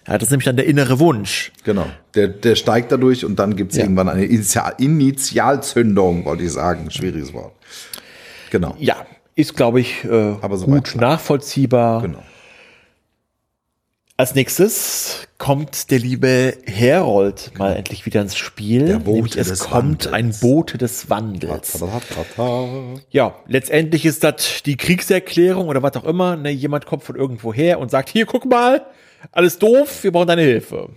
Ja, das ist nämlich dann der innere Wunsch. Genau. Der, der steigt dadurch und dann gibt's Ja. irgendwann eine Initial Initialzündung, wollte ich sagen. Schwieriges Wort. Genau. Ja, ist, glaube ich, äh, Aber soweit gut nachvollziehbar. Genau. Als nächstes kommt der liebe Herold mal endlich wieder ins Spiel. Der Bote nämlich es des kommt Wandels. ein Bote des Wandels. Ta-ta-ta-ta. Ja, letztendlich ist das die Kriegserklärung oder was auch immer. Ne, jemand kommt von irgendwo her und sagt, hier, guck mal, alles doof, wir brauchen deine Hilfe.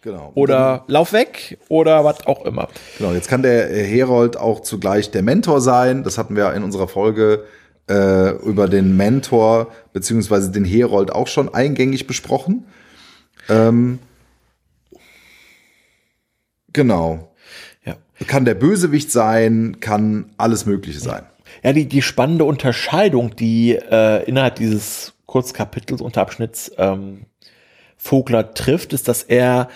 Genau. Oder lauf weg oder was auch immer. Genau, jetzt kann der äh, Herold auch zugleich der Mentor sein. Das hatten wir in unserer Folge äh, über den Mentor beziehungsweise den Herold auch schon eingängig besprochen. Ähm, genau. Ja. Kann der Bösewicht sein, kann alles Mögliche sein. Ja, die, die spannende Unterscheidung, die äh, innerhalb dieses Kurzkapitels, Unterabschnitts ähm, Vogler trifft, ist, dass er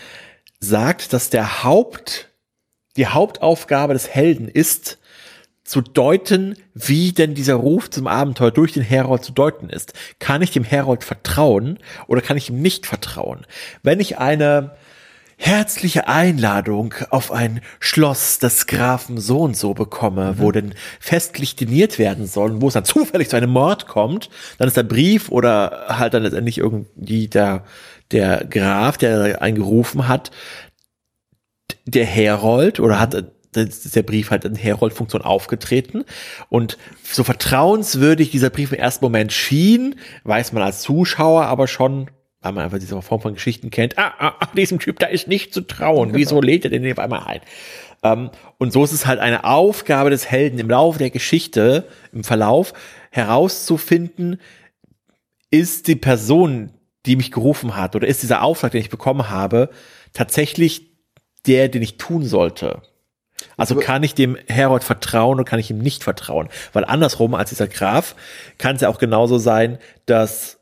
sagt, dass der Haupt, die Hauptaufgabe des Helden ist, zu deuten, wie denn dieser Ruf zum Abenteuer durch den Herold zu deuten ist. Kann ich dem Herold vertrauen oder kann ich ihm nicht vertrauen? Wenn ich eine herzliche Einladung auf ein Schloss des Grafen so und so bekomme, wo denn festlich diniert werden soll, und wo es dann zufällig zu einem Mord kommt, dann ist der Brief oder halt dann letztendlich irgendwie der, der Graf, der einen gerufen hat, der Herold oder hat ist der Brief halt in Herold-Funktion aufgetreten und so vertrauenswürdig dieser Brief im ersten Moment schien, weiß man als Zuschauer aber schon, weil man einfach diese Form von Geschichten kennt, ah, ah, ah, diesem Typ da ist nicht zu trauen, wieso lädt er den auf einmal ein? Ähm, und so ist es halt eine Aufgabe des Helden im Laufe der Geschichte, im Verlauf, herauszufinden, ist die Person, die mich gerufen hat, oder ist dieser Auftrag, den ich bekommen habe, tatsächlich der, den ich tun sollte? Also kann ich dem Herold vertrauen oder kann ich ihm nicht vertrauen? Weil andersrum als dieser Graf kann es ja auch genauso sein, dass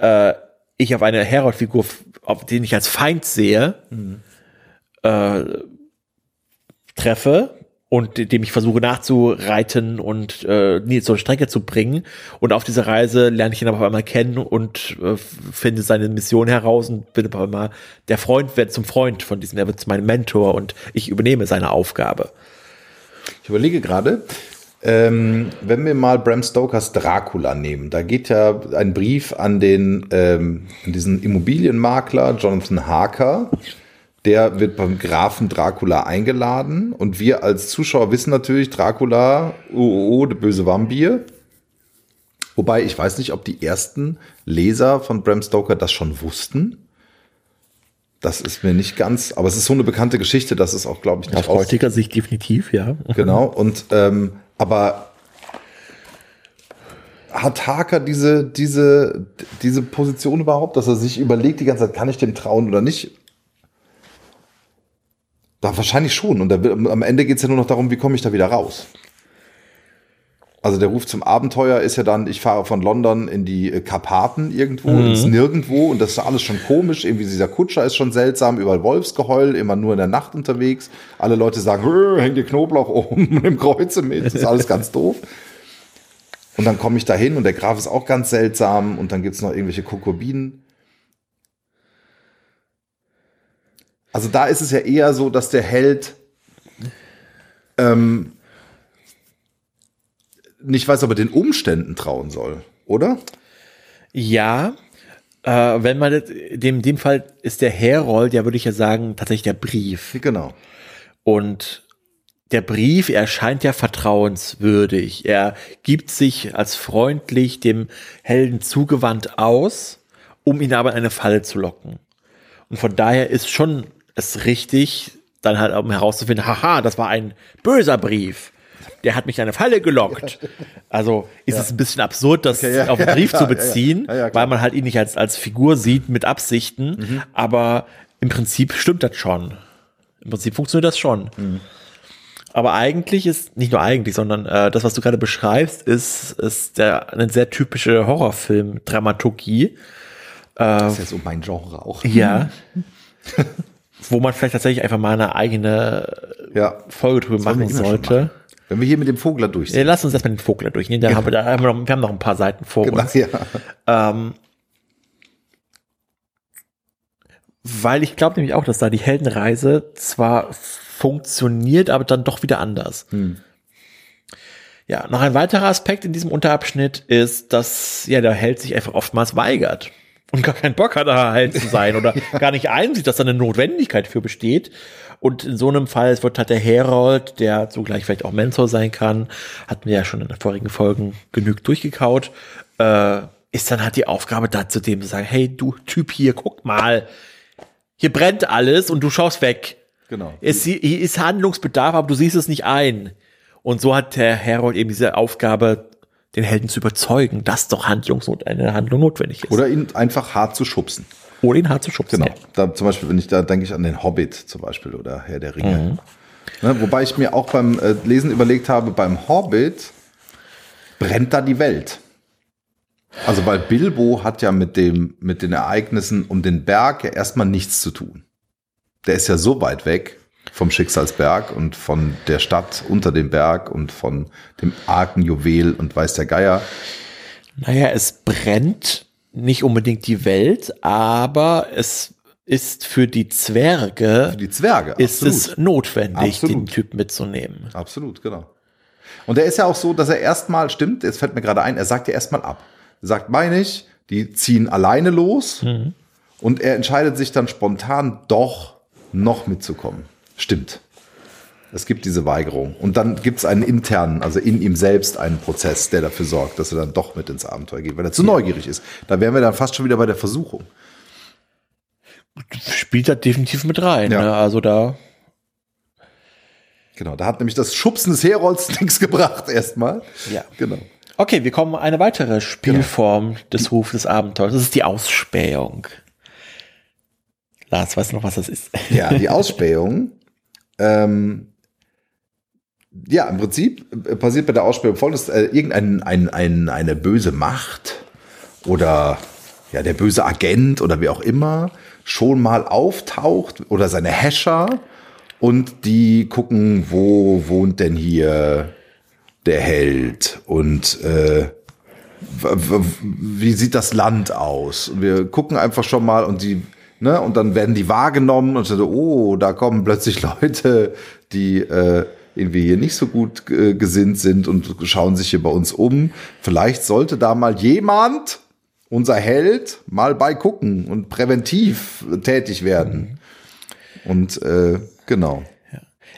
äh, ich auf eine Herold-Figur, auf den ich als Feind sehe, äh, treffe und dem ich versuche nachzureiten und äh, nie zur Strecke zu bringen. Und auf dieser Reise lerne ich ihn aber auf einmal kennen und äh, finde seine Mission heraus und bin aber immer der Freund, werde zum Freund von diesem, er wird zu meinem Mentor und ich übernehme seine Aufgabe. Ich überlege gerade, ähm, wenn wir mal Bram Stokers Dracula nehmen, da geht ja ein Brief an den ähm, diesen Immobilienmakler Jonathan Harker. Der wird beim Grafen Dracula eingeladen und wir als Zuschauer wissen natürlich, Dracula, oh, oh, oh der böse Vampir. Wobei ich weiß nicht, ob die ersten Leser von Bram Stoker das schon wussten. Das ist mir nicht ganz, aber es ist so eine bekannte Geschichte, dass es auch, glaube ich, nicht Aus heutiger Sicht definitiv, ja. Genau, und ähm, aber hat Harker diese, diese, diese Position überhaupt, dass er sich überlegt die ganze Zeit, kann ich dem trauen oder nicht? Da wahrscheinlich schon. Und da, am Ende geht es ja nur noch darum, wie komme ich da wieder raus. Also der Ruf zum Abenteuer ist ja dann, ich fahre von London in die äh, Karpaten irgendwo, mhm. ins Nirgendwo und das ist alles schon komisch. Irgendwie dieser Kutscher ist schon seltsam, überall Wolfsgeheul, immer nur in der Nacht unterwegs. Alle Leute sagen, häng dir Knoblauch oben dem Kreuze mit, das ist alles ganz doof. Und dann komme ich da hin und der Graf ist auch ganz seltsam und dann gibt es noch irgendwelche Kokobinen. Also da ist es ja eher so, dass der Held ähm, nicht weiß, ob er den Umständen trauen soll, oder? Ja, äh, wenn man dem, dem Fall ist der Herold, ja, würde ich ja sagen, tatsächlich der Brief. Genau. Und der Brief erscheint ja vertrauenswürdig. Er gibt sich als freundlich dem Helden zugewandt aus, um ihn aber in eine Falle zu locken. Und von daher ist schon es richtig, dann halt um herauszufinden, haha, das war ein böser Brief der hat mich in eine Falle gelockt. Also ist ja. es ein bisschen absurd, das okay, ja, auf den Brief ja, zu beziehen, weil man halt ihn nicht als, als Figur sieht mit Absichten. Mhm. Aber im Prinzip stimmt das schon. Im Prinzip funktioniert das schon. Mhm. Aber eigentlich ist, nicht nur eigentlich, sondern äh, das, was du gerade beschreibst, ist, ist der, eine sehr typische Horrorfilm-Dramaturgie. das ist ja so mein Genre auch. Ja. wo man vielleicht tatsächlich einfach mal eine eigene ja. Folge drüber machen sollte. Wenn wir hier mit dem Vogler durch sind. Ja, lass uns erstmal den Vogler durchnehmen. Da genau. haben wir, da haben wir, noch, wir haben noch ein paar Seiten vor genau, uns. Ja. Ähm, weil ich glaube nämlich auch, dass da die Heldenreise zwar funktioniert, aber dann doch wieder anders. Hm. Ja, noch ein weiterer Aspekt in diesem Unterabschnitt ist, dass ja der Held sich einfach oftmals weigert und gar keinen Bock hat, da halt zu sein oder gar nicht einsieht, dass da eine Notwendigkeit für besteht. Und in so einem Fall, es wird halt der Herold, der zugleich vielleicht auch Mentor sein kann, hatten wir ja schon in den vorigen Folgen genügend durchgekaut, äh, ist dann halt die Aufgabe da zu dem zu sagen, hey, du Typ hier, guck mal, hier brennt alles und du schaust weg. Genau. Es hier ist Handlungsbedarf, aber du siehst es nicht ein. Und so hat der Herold eben diese Aufgabe, den Helden zu überzeugen, dass doch Handlungsnot eine Handlung notwendig ist. Oder ihn einfach hart zu schubsen. Oder ihn hart zu schubsen. Genau. Da, zum Beispiel, wenn ich da denke ich an den Hobbit zum Beispiel oder Herr der Ringe. Mhm. Ne, wobei ich mir auch beim äh, Lesen überlegt habe, beim Hobbit brennt da die Welt. Also weil Bilbo hat ja mit dem mit den Ereignissen um den Berg ja erstmal nichts zu tun. Der ist ja so weit weg vom Schicksalsberg und von der Stadt unter dem Berg und von dem argen Juwel und weiß der Geier. Naja, es brennt nicht unbedingt die Welt, aber es ist für die Zwerge, für die Zwerge ist es notwendig, absolut. den Typ mitzunehmen. Absolut, genau. Und er ist ja auch so, dass er erstmal, stimmt, jetzt fällt mir gerade ein, er sagt ja erstmal ab. Er sagt, meine ich, die ziehen alleine los mhm. und er entscheidet sich dann spontan doch noch mitzukommen. Stimmt. Es gibt diese Weigerung. Und dann gibt es einen internen, also in ihm selbst einen Prozess, der dafür sorgt, dass er dann doch mit ins Abenteuer geht, weil er zu neugierig ist. Da wären wir dann fast schon wieder bei der Versuchung. Spielt da definitiv mit rein. Ja. Ne? Also da. Genau, da hat nämlich das Schubsen des Herolds nichts gebracht erstmal. Ja. Genau. Okay, wir kommen eine weitere Spielform genau. des Rufs des Abenteuers. Das ist die Ausspähung. Lars, weißt du noch, was das ist? Ja, die Ausspähung ähm, ja, im Prinzip äh, passiert bei der Ausspähung folgendes, äh, irgendein ein, ein, eine böse Macht oder ja, der böse Agent oder wie auch immer schon mal auftaucht oder seine Häscher Und die gucken, wo wohnt denn hier der Held und äh, wie sieht das Land aus? Wir gucken einfach schon mal und die, ne, und dann werden die wahrgenommen und so, oh, da kommen plötzlich Leute, die äh, irgendwie hier nicht so gut äh, gesinnt sind und schauen sich hier bei uns um. Vielleicht sollte da mal jemand, unser Held, mal beigucken und präventiv tätig werden. Und äh, genau.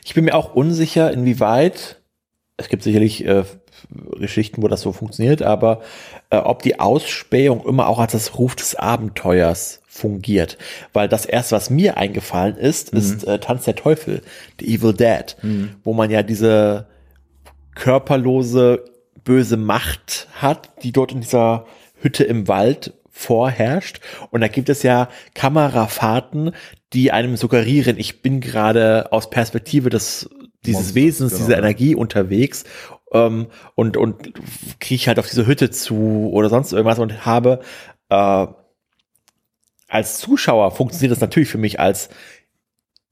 Ich bin mir auch unsicher, inwieweit, es gibt sicherlich äh, Geschichten, wo das so funktioniert, aber äh, ob die Ausspähung immer auch als das Ruf des Abenteuers fungiert. Weil das erste, was mir eingefallen ist, ist äh, Tanz der Teufel, The Evil Dead, wo man ja diese körperlose, böse Macht hat, die dort in dieser Hütte im Wald vorherrscht. Und da gibt es ja Kamerafahrten, die einem suggerieren, ich bin gerade aus Perspektive des dieses Monsters, Wesens, genau. dieser Energie unterwegs ähm, und, und kriege halt auf diese Hütte zu oder sonst irgendwas und habe äh, als Zuschauer funktioniert das natürlich für mich als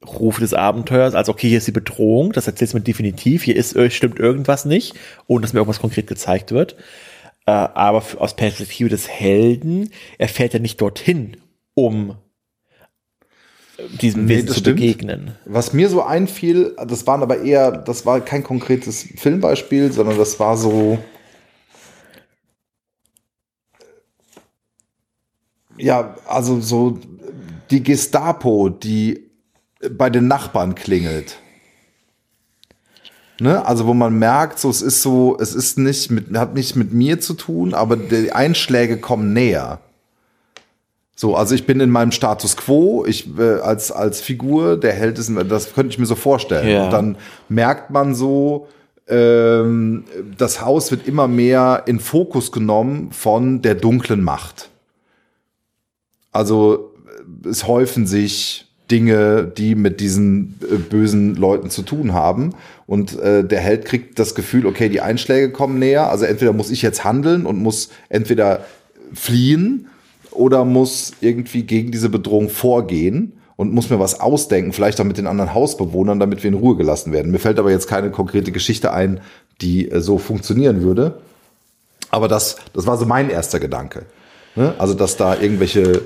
Ruf des Abenteuers, als okay, hier ist die Bedrohung, das erzählt mir definitiv, hier ist, stimmt irgendwas nicht, ohne dass mir irgendwas konkret gezeigt wird. Äh, aber aus Perspektive des Helden, er fährt ja nicht dorthin, um äh, diesem Nee, Wesen zu stimmt. begegnen. Was mir so einfiel, das waren aber eher, das war kein konkretes Filmbeispiel, sondern das war so. Ja, also so die Gestapo, die bei den Nachbarn klingelt. Ne? Also wo man merkt, so es ist so, es ist nicht mit, hat nicht mit mir zu tun, aber die Einschläge kommen näher. So, also ich bin in meinem Status quo, ich äh, als als Figur, der Held ist, das könnte ich mir so vorstellen. Ja. Und dann merkt man so, ähm, das Haus wird immer mehr in Fokus genommen von der dunklen Macht. Also äh, es häufen sich Dinge, die mit diesen äh, bösen Leuten zu tun haben. Und äh, der Held kriegt das Gefühl, okay, die Einschläge kommen näher. Also entweder muss ich jetzt handeln und muss entweder fliehen oder muss irgendwie gegen diese Bedrohung vorgehen und muss mir was ausdenken, vielleicht auch mit den anderen Hausbewohnern, damit wir in Ruhe gelassen werden. Mir fällt aber jetzt keine konkrete Geschichte ein, die äh, so funktionieren würde. Aber das, das war so mein erster Gedanke. Ne? Also, dass da irgendwelche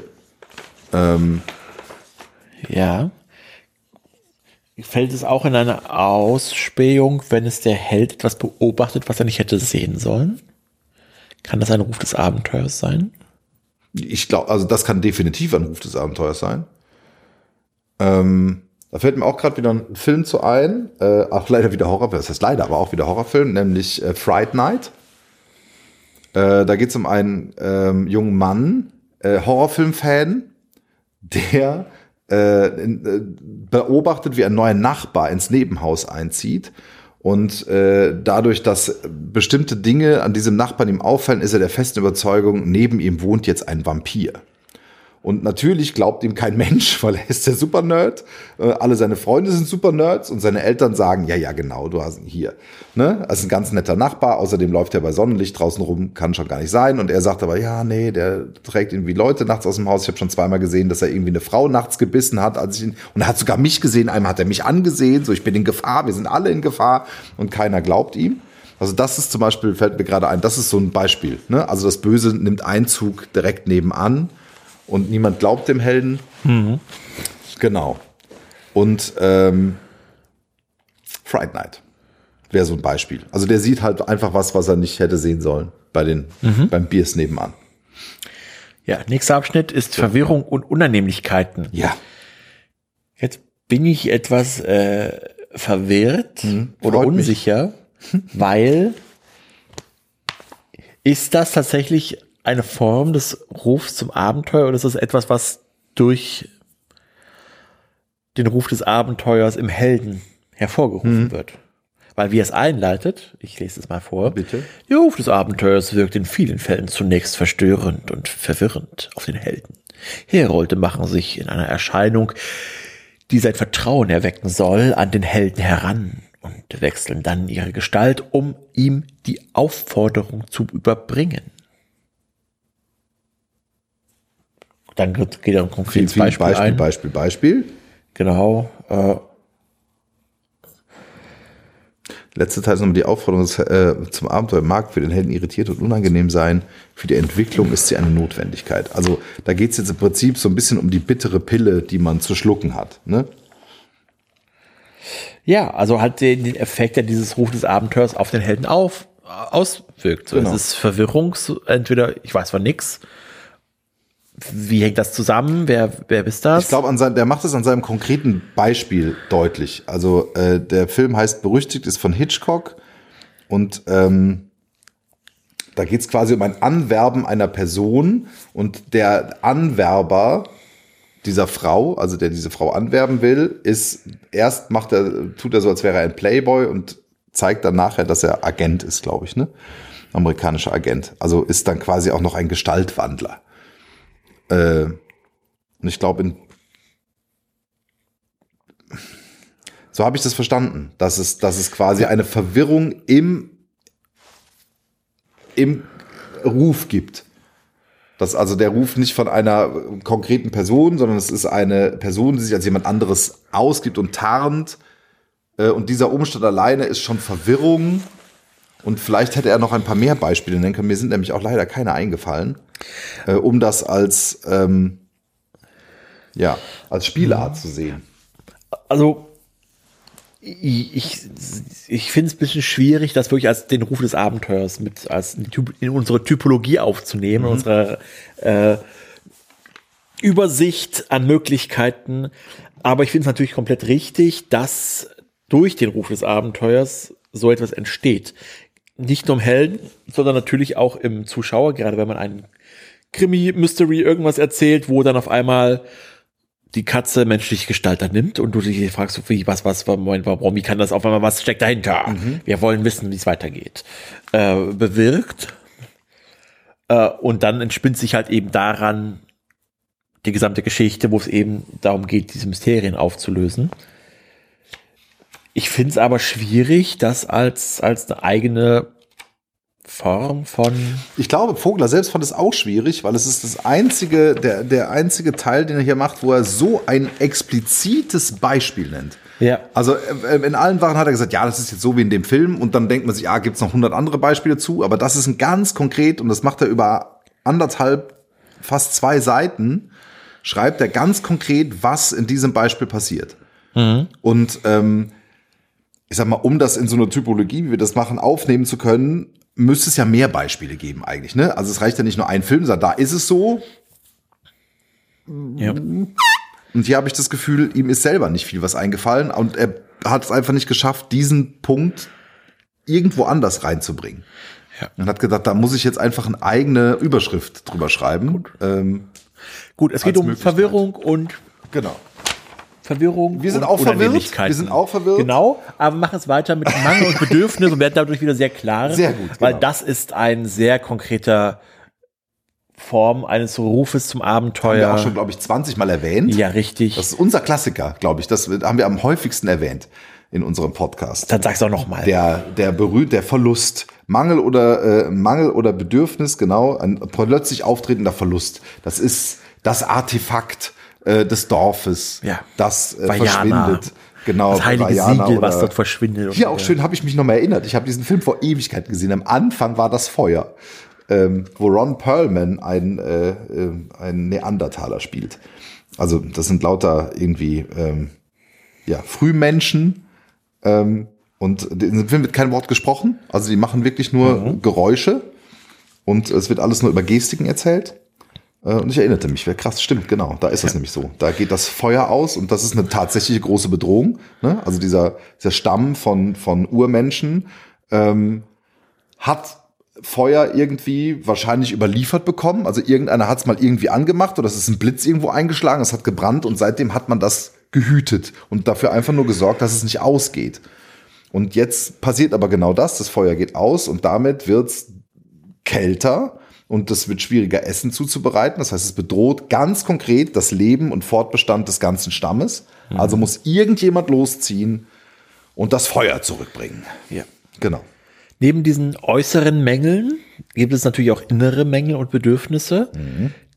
Ja. Fällt es auch in eine Ausspähung, wenn es der Held etwas beobachtet, was er nicht hätte sehen sollen? Kann das ein Ruf des Abenteuers sein? Ich glaube, also das kann definitiv ein Ruf des Abenteuers sein. Ähm, da fällt mir auch gerade wieder ein Film zu ein, äh, auch leider wieder Horror, das heißt leider, aber auch wieder Horrorfilm, nämlich äh, Fright Night. Äh, da geht es um einen ähm, jungen Mann, äh, Horrorfilm-Fan, der äh, äh, beobachtet, wie ein neuer Nachbar ins Nebenhaus einzieht. Und äh, dadurch, dass bestimmte Dinge an diesem Nachbarn ihm auffallen, ist er der festen Überzeugung, neben ihm wohnt jetzt ein Vampir. Und natürlich glaubt ihm kein Mensch, weil er ist der Super-Nerd. Äh, alle seine Freunde sind Super-Nerds und seine Eltern sagen, ja, ja, genau, du hast ihn hier. Ne? Ist ein ganz netter Nachbar. Außerdem läuft er bei Sonnenlicht draußen rum, kann schon gar nicht sein. Und er sagt aber, ja, nee, der trägt irgendwie Leute nachts aus dem Haus. Ich habe schon zweimal gesehen, dass er irgendwie eine Frau nachts gebissen hat. Als ich ihn, und er hat sogar mich gesehen. Einmal hat er mich angesehen. So, ich bin in Gefahr. Wir sind alle in Gefahr. Und keiner glaubt ihm. Also das ist zum Beispiel, fällt mir gerade ein, das ist so ein Beispiel. Ne? Also das Böse nimmt Einzug direkt nebenan und niemand glaubt dem Helden. Genau. Und ähm, Fright Night wäre so ein Beispiel. Also der sieht halt einfach was, was er nicht hätte sehen sollen bei den beim Biers nebenan. Ja, nächster Abschnitt ist Verwirrung und Unannehmlichkeiten. Ja. Jetzt bin ich etwas äh, verwirrt oder freut mich. unsicher, weil ist das tatsächlich eine Form des Rufs zum Abenteuer oder ist das etwas, was durch den Ruf des Abenteuers im Helden hervorgerufen wird? Weil wie er es einleitet, ich lese es mal vor. Bitte. Der Ruf des Abenteuers wirkt in vielen Fällen zunächst verstörend und verwirrend auf den Helden. Herolte machen sich in einer Erscheinung, die sein Vertrauen erwecken soll, an den Helden heran und wechseln dann ihre Gestalt, um ihm die Aufforderung zu überbringen. Dann geht er ein konkretes Beispiel, Beispiel, ein. Beispiel, Beispiel. Genau. Äh, Letzte Teil ist nochmal die Aufforderung äh, zum Abenteuer mag für den Helden irritiert und unangenehm sein. Für die Entwicklung ist sie eine Notwendigkeit. Also da geht es jetzt im Prinzip so ein bisschen um die bittere Pille, die man zu schlucken hat. Ne? Ja, also halt den, den Effekt, der dieses Ruf des Abenteuers auf den Helden auf, auswirkt. So, Genau. Es ist Verwirrung, entweder ich weiß von nix. Wie hängt das zusammen? Wer, wer ist das? Ich glaube, der macht es an seinem konkreten Beispiel deutlich. Also äh, der Film heißt Berüchtigt, ist von Hitchcock und ähm, da geht es quasi um ein Anwerben einer Person und der Anwerber dieser Frau, also der diese Frau anwerben will, ist erst macht er, tut er so, als wäre er ein Playboy und zeigt dann nachher, dass er Agent ist, glaube ich, ne? Amerikanischer Agent. Also ist dann quasi auch noch ein Gestaltwandler. Äh, und ich glaube, in so habe ich das verstanden, dass es, dass es quasi eine Verwirrung im, im Ruf gibt. Dass also der Ruf nicht von einer konkreten Person, sondern es ist eine Person, die sich als jemand anderes ausgibt und tarnt. Äh, Und dieser Umstand alleine ist schon Verwirrung. Und vielleicht hätte er noch ein paar mehr Beispiele nennen können. Mir sind nämlich auch leider keine eingefallen, äh, um das als, ähm, ja, als Spielart zu sehen. also ich, ich, finde es ein bisschen schwierig, das wirklich als den Ruf des Abenteuers mit als in, unsere Typologie aufzunehmen, in unsere äh, Übersicht an Möglichkeiten. Aber ich finde es natürlich komplett richtig, dass durch den Ruf des Abenteuers so etwas entsteht. Nicht nur im Helden, sondern natürlich auch im Zuschauer, gerade wenn man einen Krimi, Mystery, irgendwas erzählt, wo dann auf einmal die Katze menschliche Gestalt annimmt und du dich fragst, wie, was, was, Moment, warum, wie kann das auf einmal, was steckt dahinter? Wir wollen wissen, wie es weitergeht. Äh, bewirkt. Äh, und dann entspinnt sich halt eben daran die gesamte Geschichte, wo es eben darum geht, diese Mysterien aufzulösen. Ich finde es aber schwierig, das als, als eine eigene Form von Ich glaube, Vogler selbst fand es auch schwierig, weil es ist das einzige, der, der einzige Teil, den er hier macht, wo er so ein explizites Beispiel nennt. Ja. Also äh, in allen Waren hat er gesagt, ja, das ist jetzt so wie in dem Film und dann denkt man sich, ja, gibt es noch hundert andere Beispiele zu, aber das ist ein ganz konkret und das macht er über anderthalb, fast zwei Seiten, schreibt er ganz konkret, was in diesem Beispiel passiert. Und ähm, ich sag mal, um das in so einer Typologie, wie wir das machen, aufnehmen zu können, müsste es ja mehr Beispiele geben eigentlich. Ne? Also es reicht ja nicht nur ein Film, sondern da ist es so. ja. Und hier habe ich das Gefühl, ihm ist selber nicht viel was eingefallen und er hat es einfach nicht geschafft, diesen Punkt irgendwo anders reinzubringen. Ja. Und hat gedacht, da muss ich jetzt einfach eine eigene Überschrift drüber schreiben. Ähm, Gut, es geht um. Verwirrung und genau. Verwirrung. Wir sind und auch verwirrt. Wir sind auch verwirrt. Genau, aber wir machen es weiter mit Mangel und Bedürfnis und werden dadurch wieder sehr klar. Sehr gut, Weil genau. das ist ein sehr konkreter Form eines Rufes zum Haben wir Abenteuer. auch schon, glaube ich, 20 Mal erwähnt. ja, richtig. Das ist unser Klassiker, glaube ich. Das haben wir am häufigsten erwähnt in unserem Podcast. Dann sag's auch noch mal. Der, der berühmt, der Verlust. Mangel oder, äh, Mangel oder Bedürfnis, genau, ein plötzlich auftretender Verlust. Das ist das Artefakt äh, des Dorfes, Ja. das äh, verschwindet. Genau, das heilige Vajana Siegel, was dort verschwindet. Hier auch äh, schön, habe ich mich noch mal erinnert. Ich habe diesen Film vor Ewigkeiten gesehen. Am Anfang war das Feuer, ähm, wo Ron Perlman ein, äh, äh, ein Neandertaler spielt. Also das sind lauter irgendwie ähm, ja, Frühmenschen. Ähm, und in diesem Film wird kein Wort gesprochen. Also die machen wirklich nur Mhm. Geräusche. Und es wird alles nur über Gestiken erzählt. Äh, Und ich erinnerte mich, wer krass, stimmt, genau, da ist das nämlich so. Da geht das Feuer aus und das ist eine tatsächliche große Bedrohung. Ne? Also dieser, dieser Stamm von, von Urmenschen ähm, hat Feuer irgendwie wahrscheinlich überliefert bekommen. Also irgendeiner hat es mal irgendwie angemacht oder es ist ein Blitz irgendwo eingeschlagen, es hat gebrannt und seitdem hat man das gehütet und dafür einfach nur gesorgt, dass es nicht ausgeht. Und jetzt passiert aber genau das, das Feuer geht aus und damit wird's kälter und es wird schwieriger, Essen zuzubereiten. Das heißt, es bedroht ganz konkret das Leben und Fortbestand des ganzen Stammes. Also muss irgendjemand losziehen und das Feuer zurückbringen. ja. Genau. Neben diesen äußeren Mängeln gibt es natürlich auch innere Mängel und Bedürfnisse,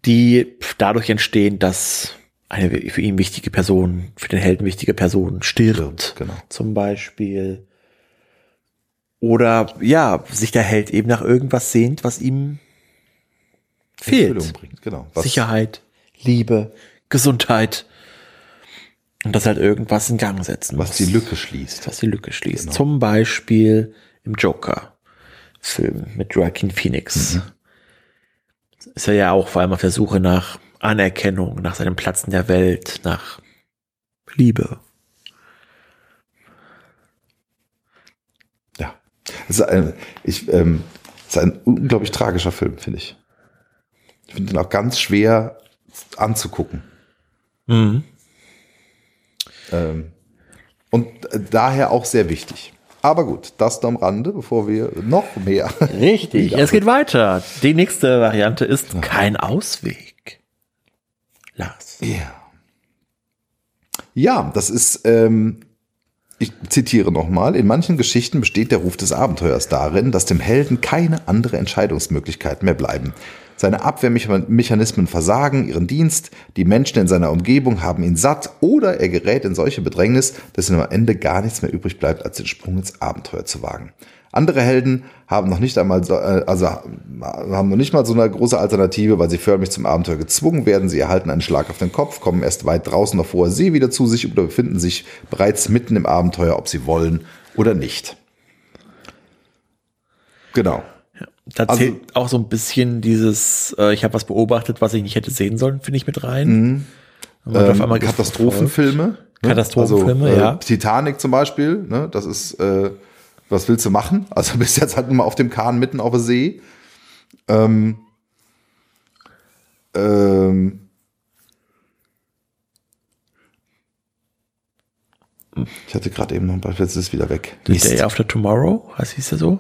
die dadurch entstehen, dass eine für ihn wichtige Person, für den Helden wichtige Person stirbt. Genau. Zum Beispiel. Oder ja, sich der Held eben nach irgendwas sehnt, was ihm fehlt. Genau. Was, Sicherheit, Liebe, Gesundheit. Und das halt irgendwas in Gang setzen was muss, die Lücke schließt. was die Lücke schließt. Zum Beispiel im Joker-Film mit Joaquin Phoenix. Ist er ja auch vor allem auf der Suche nach Anerkennung, nach seinem Platz in der Welt, nach Liebe. Ja. Es ist ein, ich, ähm, es ist ein unglaublich tragischer Film, finde ich. Ich finde ihn auch ganz schwer anzugucken. Mhm. Ähm, und äh, daher auch sehr wichtig. Aber gut, das nur am Rande, bevor wir noch mehr. Richtig, es geht weiter. Die nächste Variante ist kein Ausweg. Lars. Ja. Ja, das ist, ähm, ich zitiere nochmal, in manchen Geschichten besteht der Ruf des Abenteuers darin, dass dem Helden keine andere Entscheidungsmöglichkeiten mehr bleiben. Seine Abwehrmechanismen versagen ihren Dienst, die Menschen in seiner Umgebung haben ihn satt oder er gerät in solche Bedrängnis, dass ihm am Ende gar nichts mehr übrig bleibt, als den Sprung ins Abenteuer zu wagen. Andere Helden haben noch nicht einmal, so, äh, also haben noch nicht mal so eine große Alternative, weil sie förmlich zum Abenteuer gezwungen werden. Sie erhalten einen Schlag auf den Kopf, kommen erst weit draußen auf hoher See wieder zu sich oder befinden sich bereits mitten im Abenteuer, ob sie wollen oder nicht. Genau. Da Also- zählt auch so ein bisschen dieses, äh, ich habe was beobachtet, was ich nicht hätte sehen sollen, finde ich mit rein. Einmal Ähm, Katastrophenfilme. ne? Katastrophenfilme, also, äh, ja. Titanic zum Beispiel, ne? das ist, äh, was willst du machen? Also bist jetzt halt nur mal auf dem Kahn mitten auf der See. Ähm, ähm, ich hatte gerade eben noch ein Beispiel, jetzt ist es wieder weg. The Day After Tomorrow, heißt hieß der so?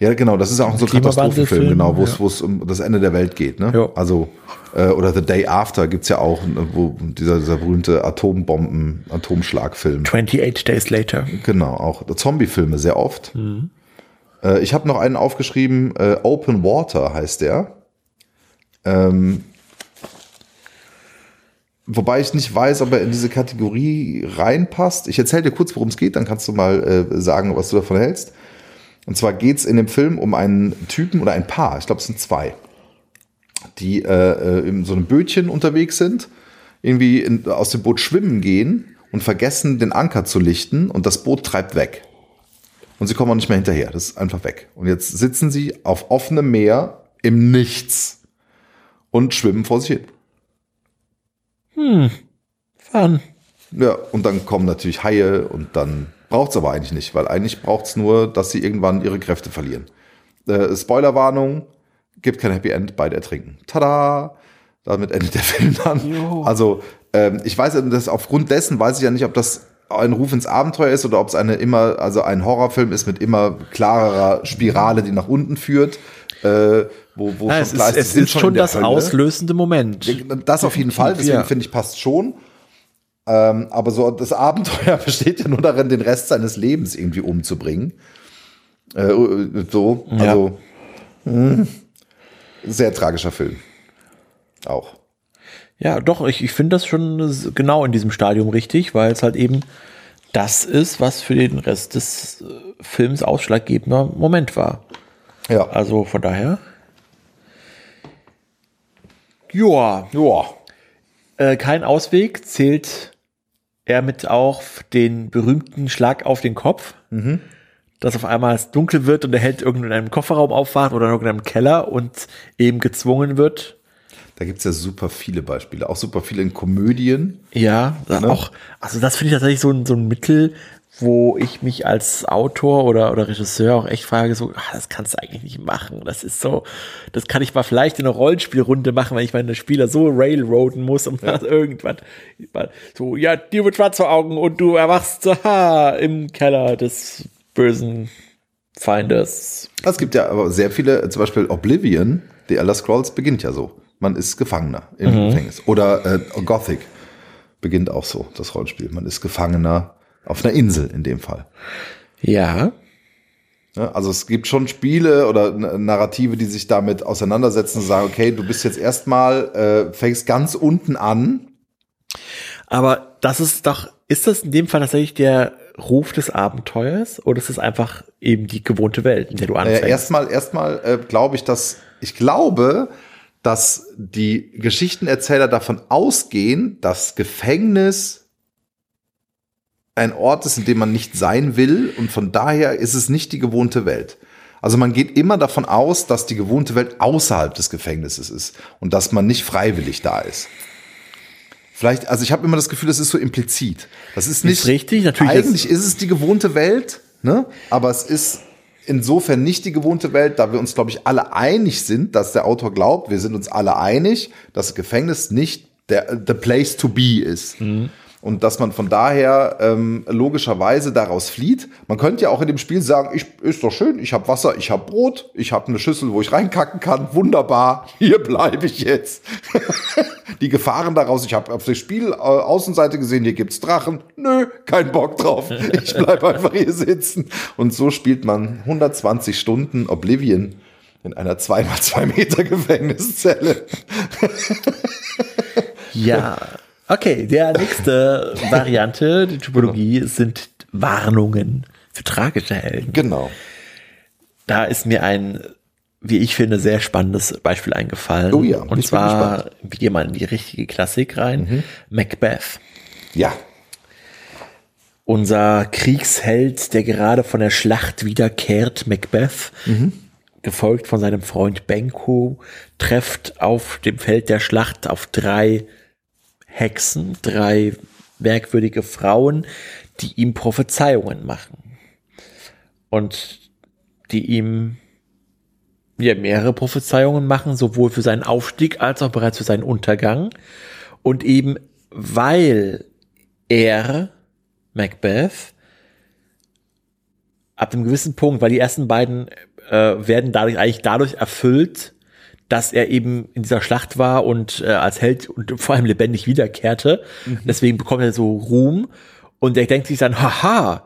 Ja, genau, das ist ja auch so ein Katastrophenfilm, genau, wo es ja. um das Ende der Welt geht. Ne? Ja. Also, äh, oder The Day After gibt's ja auch, ne, wo dieser, dieser berühmte Atombomben, Atomschlagfilm. 28 Days Later. Genau, auch Zombie-Filme sehr oft. Äh, ich habe noch einen aufgeschrieben, äh, Open Water heißt der. Ähm, wobei ich nicht weiß, ob er in diese Kategorie reinpasst. Ich erzähle dir kurz, worum es geht, dann kannst du mal äh, sagen, was du davon hältst. Und zwar geht's in dem Film um einen Typen oder ein Paar, ich glaube, es sind zwei, die äh, äh, in so einem Bötchen unterwegs sind, irgendwie in, aus dem Boot schwimmen gehen und vergessen, den Anker zu lichten und das Boot treibt weg. Und sie kommen auch nicht mehr hinterher, das ist einfach weg. Und jetzt sitzen sie auf offenem Meer im Nichts und schwimmen vor sich hin. Fun. Ja, und dann kommen natürlich Haie und dann braucht's aber eigentlich nicht, weil eigentlich braucht's nur, dass sie irgendwann ihre Kräfte verlieren. Äh, Spoilerwarnung, gibt kein Happy End, beide ertrinken. Tada! Damit endet der Film dann. Also, ähm, ich weiß, dass aufgrund dessen weiß ich ja nicht, ob das ein Ruf ins Abenteuer ist oder ob es eine immer, also ein Horrorfilm ist mit immer klarerer Spirale, die nach unten führt. Äh, wo, wo Ja, schon es ist, es ist schon der das Hölle. auslösende Moment. Das auf jeden Fall, deswegen ja. finde ich, passt schon. Ähm, aber so das Abenteuer besteht ja nur darin, den Rest seines Lebens irgendwie umzubringen. Äh, so, Ja. also mh, sehr tragischer Film. Auch. Ja, doch, ich, ich finde das schon genau in diesem Stadium richtig, weil es halt eben das ist, was für den Rest des äh, Films ausschlaggebender Moment war. Ja. Also von daher. Joa. ja. Äh, kein Ausweg zählt er mit auch den berühmten Schlag auf den Kopf, dass auf einmal es dunkel wird und der Held irgendwo in einem Kofferraum aufwacht oder in irgendeinem Keller und eben gezwungen wird. Da gibt's ja super viele Beispiele, auch super viele in Komödien. Ja, Ne? auch, also das finde ich tatsächlich so ein, so ein Mittel, wo ich mich als Autor oder, oder Regisseur auch echt frage, so, ah, das kannst du eigentlich nicht machen. Das ist so, das kann ich mal vielleicht in einer Rollenspielrunde machen, wenn ich meine Spieler so railroaden muss und ja. irgendwann so, ja, dir wird schwarz vor Augen und du erwachst ha, im Keller des bösen Feindes. Es gibt ja aber sehr viele, zum Beispiel Oblivion, The Elder Scrolls beginnt ja so. Man ist Gefangener im Gefängnis. Oder äh, Gothic beginnt auch so, das Rollenspiel. Man ist Gefangener auf einer Insel in dem Fall. Ja. Ja, also es gibt schon Spiele oder Narrative, die sich damit auseinandersetzen und sagen, okay, du bist jetzt erstmal, äh, fängst ganz unten an. Aber das ist doch, ist das in dem Fall tatsächlich der Ruf des Abenteuers oder ist es einfach eben die gewohnte Welt, in der du anfängst? Äh, erstmal, erstmal äh, glaube ich, dass ich glaube, dass die Geschichtenerzähler davon ausgehen, dass Gefängnis ein Ort ist, in dem man nicht sein will und von daher ist es nicht die gewohnte Welt. Also man geht immer davon aus, dass die gewohnte Welt außerhalb des Gefängnisses ist und dass man nicht freiwillig da ist. Vielleicht, also ich habe immer das Gefühl, das ist so implizit. Das ist nicht Ist richtig, natürlich Eigentlich ist es die gewohnte Welt, ne? Aber es ist insofern nicht die gewohnte Welt, da wir uns, glaube ich, alle einig sind, dass der Autor glaubt, wir sind uns alle einig, dass das Gefängnis nicht der the place to be ist. Und dass man von daher ähm, logischerweise daraus flieht. Man könnte ja auch in dem Spiel sagen, ich, ist doch schön, ich habe Wasser, ich habe Brot, ich habe eine Schüssel, wo ich reinkacken kann, wunderbar, hier bleibe ich jetzt. Die Gefahren daraus, ich habe auf der Spiel äh, Außenseite gesehen, hier gibt's Drachen, nö, kein Bock drauf, ich bleib einfach hier sitzen. Und so spielt man 120 Stunden Oblivion in einer 2x2 Meter Gefängniszelle. Ja. Okay, der nächste Variante, die Typologie, sind Warnungen für tragische Helden. Genau. Da ist mir ein, wie ich finde, sehr spannendes Beispiel eingefallen. Oh ja, Und zwar, wir gehen mal in die richtige Klassik rein. Macbeth. Ja, Unser Kriegsheld, der gerade von der Schlacht wiederkehrt, Macbeth, gefolgt von seinem Freund Benko, trefft auf dem Feld der Schlacht auf drei Hexen, drei merkwürdige Frauen, die ihm Prophezeiungen machen. Und die ihm ja, mehrere Prophezeiungen machen, sowohl für seinen Aufstieg als auch bereits für seinen Untergang. Und eben weil er, Macbeth, ab einem gewissen Punkt, weil die ersten beiden äh, werden dadurch eigentlich dadurch erfüllt, dass er eben in dieser Schlacht war und äh, als Held und vor allem lebendig wiederkehrte. Deswegen bekommt er so Ruhm und er denkt sich dann, haha,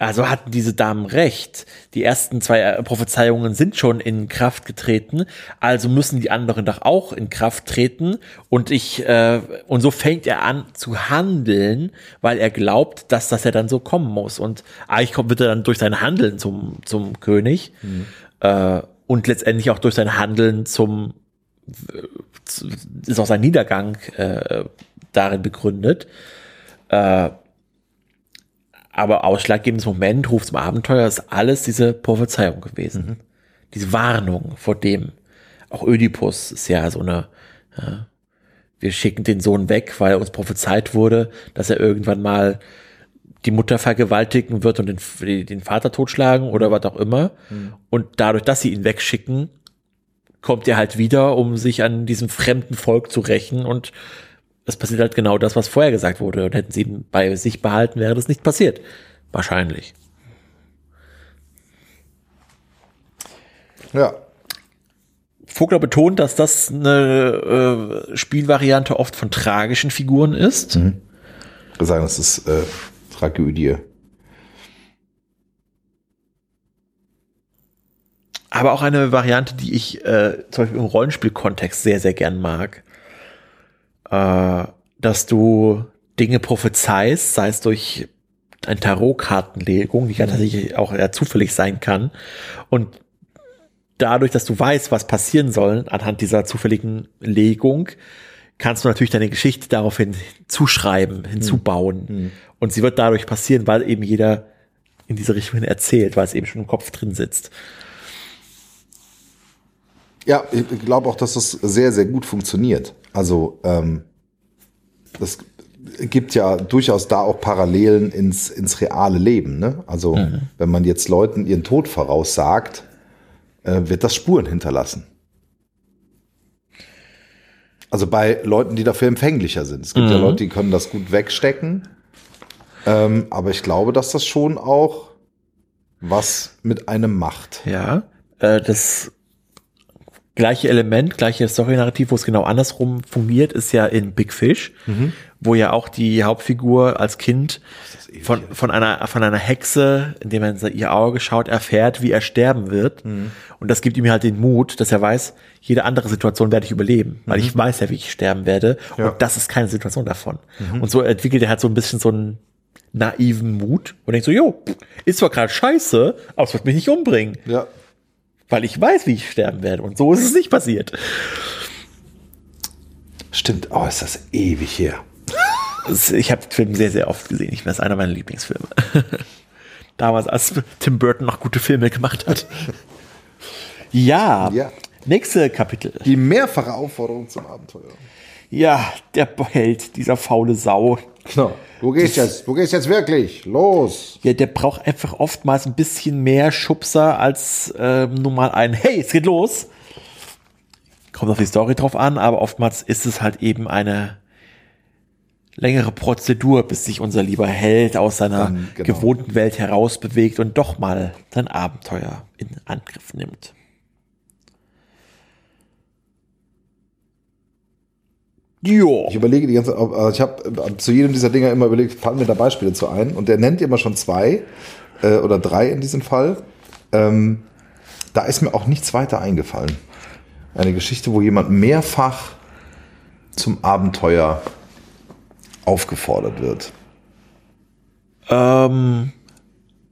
also hatten diese Damen recht. Die ersten zwei äh, Prophezeiungen sind schon in Kraft getreten, also müssen die anderen doch auch in Kraft treten. Und ich äh, und so fängt er an zu handeln, weil er glaubt, dass das ja dann so kommen muss. Und eigentlich kommt wird er dann durch sein Handeln zum zum König äh, und letztendlich auch durch sein Handeln zum zu- ist auch sein Niedergang äh, darin begründet. Äh, aber ausschlaggebendes Moment, Ruf zum Abenteuer, ist alles diese Prophezeiung gewesen. Diese Warnung vor dem. Auch Ödipus ist ja so eine, ja, wir schicken den Sohn weg, weil uns prophezeit wurde, dass er irgendwann mal die Mutter vergewaltigen wird und den, den Vater totschlagen oder was auch immer. Und dadurch, dass sie ihn wegschicken, kommt er halt wieder, um sich an diesem fremden Volk zu rächen und es passiert halt genau das, was vorher gesagt wurde. Und hätten sie ihn bei sich behalten, wäre das nicht passiert. Wahrscheinlich. ja. Vogler betont, dass das eine äh, Spielvariante oft von tragischen Figuren ist. Wir sagen, das ist äh, Tragödie. aber auch eine Variante, die ich äh, zum Beispiel im Rollenspielkontext sehr, sehr gern mag. Äh, dass du Dinge prophezeist, sei es durch eine Tarotkartenlegung, die ja tatsächlich auch eher zufällig sein kann. Und dadurch, dass du weißt, was passieren soll anhand dieser zufälligen Legung, kannst du natürlich deine Geschichte daraufhin zuschreiben, hinzubauen. Und sie wird dadurch passieren, weil eben jeder in diese Richtung hin erzählt, weil es eben schon im Kopf drin sitzt. Ja, ich glaube auch, dass das sehr, sehr gut funktioniert. Also ähm, das gibt ja durchaus da auch Parallelen ins, ins reale Leben. Ne? Also wenn man jetzt Leuten ihren Tod voraussagt, äh, wird das Spuren hinterlassen. Also bei Leuten, die dafür empfänglicher sind. Es gibt ja Leute, die können das gut wegstecken. Ähm, aber ich glaube, dass das schon auch was mit einem macht. Ja, äh, das gleiche Element, gleiche Story-Narrativ, wo es genau andersrum fungiert, ist ja in Big Fish, wo ja auch die Hauptfigur als Kind von, von einer, von einer Hexe, indem er in ihr Auge schaut, erfährt, wie er sterben wird. Und das gibt ihm halt den Mut, dass er weiß, jede andere Situation werde ich überleben, weil ich weiß ja, wie ich sterben werde. Ja. Und das ist keine Situation davon. Und so entwickelt er halt so ein bisschen so ein naiven Mut und denkt so, jo, ist zwar gerade scheiße, aber es wird mich nicht umbringen, Ja. weil ich weiß, wie ich sterben werde. Und so ist es nicht passiert. Stimmt. Oh, ist das ewig her. Es- Ich habe den Film sehr, sehr oft gesehen. Ich ist einer meiner Lieblingsfilme. Damals, als Tim Burton noch gute Filme gemacht hat. Ja, Ja. nächste Kapitel. Die mehrfache Aufforderung zum Abenteuer. Ja, der Held, dieser faule Sau. Genau. Du gehst jetzt, du gehst jetzt wirklich. Los. Ja, der braucht einfach oftmals ein bisschen mehr Schubser als ähm, nur mal ein Hey, es geht los. Kommt auf die Story drauf an, aber oftmals ist es halt eben eine längere Prozedur, bis sich unser lieber Held aus seiner Dann, genau. gewohnten Welt herausbewegt und doch mal sein Abenteuer in Angriff nimmt. Jo. Ich überlege die ganze Zeit, also ich habe zu jedem dieser Dinger immer überlegt, fallen mir da Beispiele zu ein. Und der nennt immer schon zwei äh, oder drei in diesem Fall. Ähm, da ist mir auch nichts weiter eingefallen. Eine Geschichte, wo jemand mehrfach zum Abenteuer aufgefordert wird. Ähm,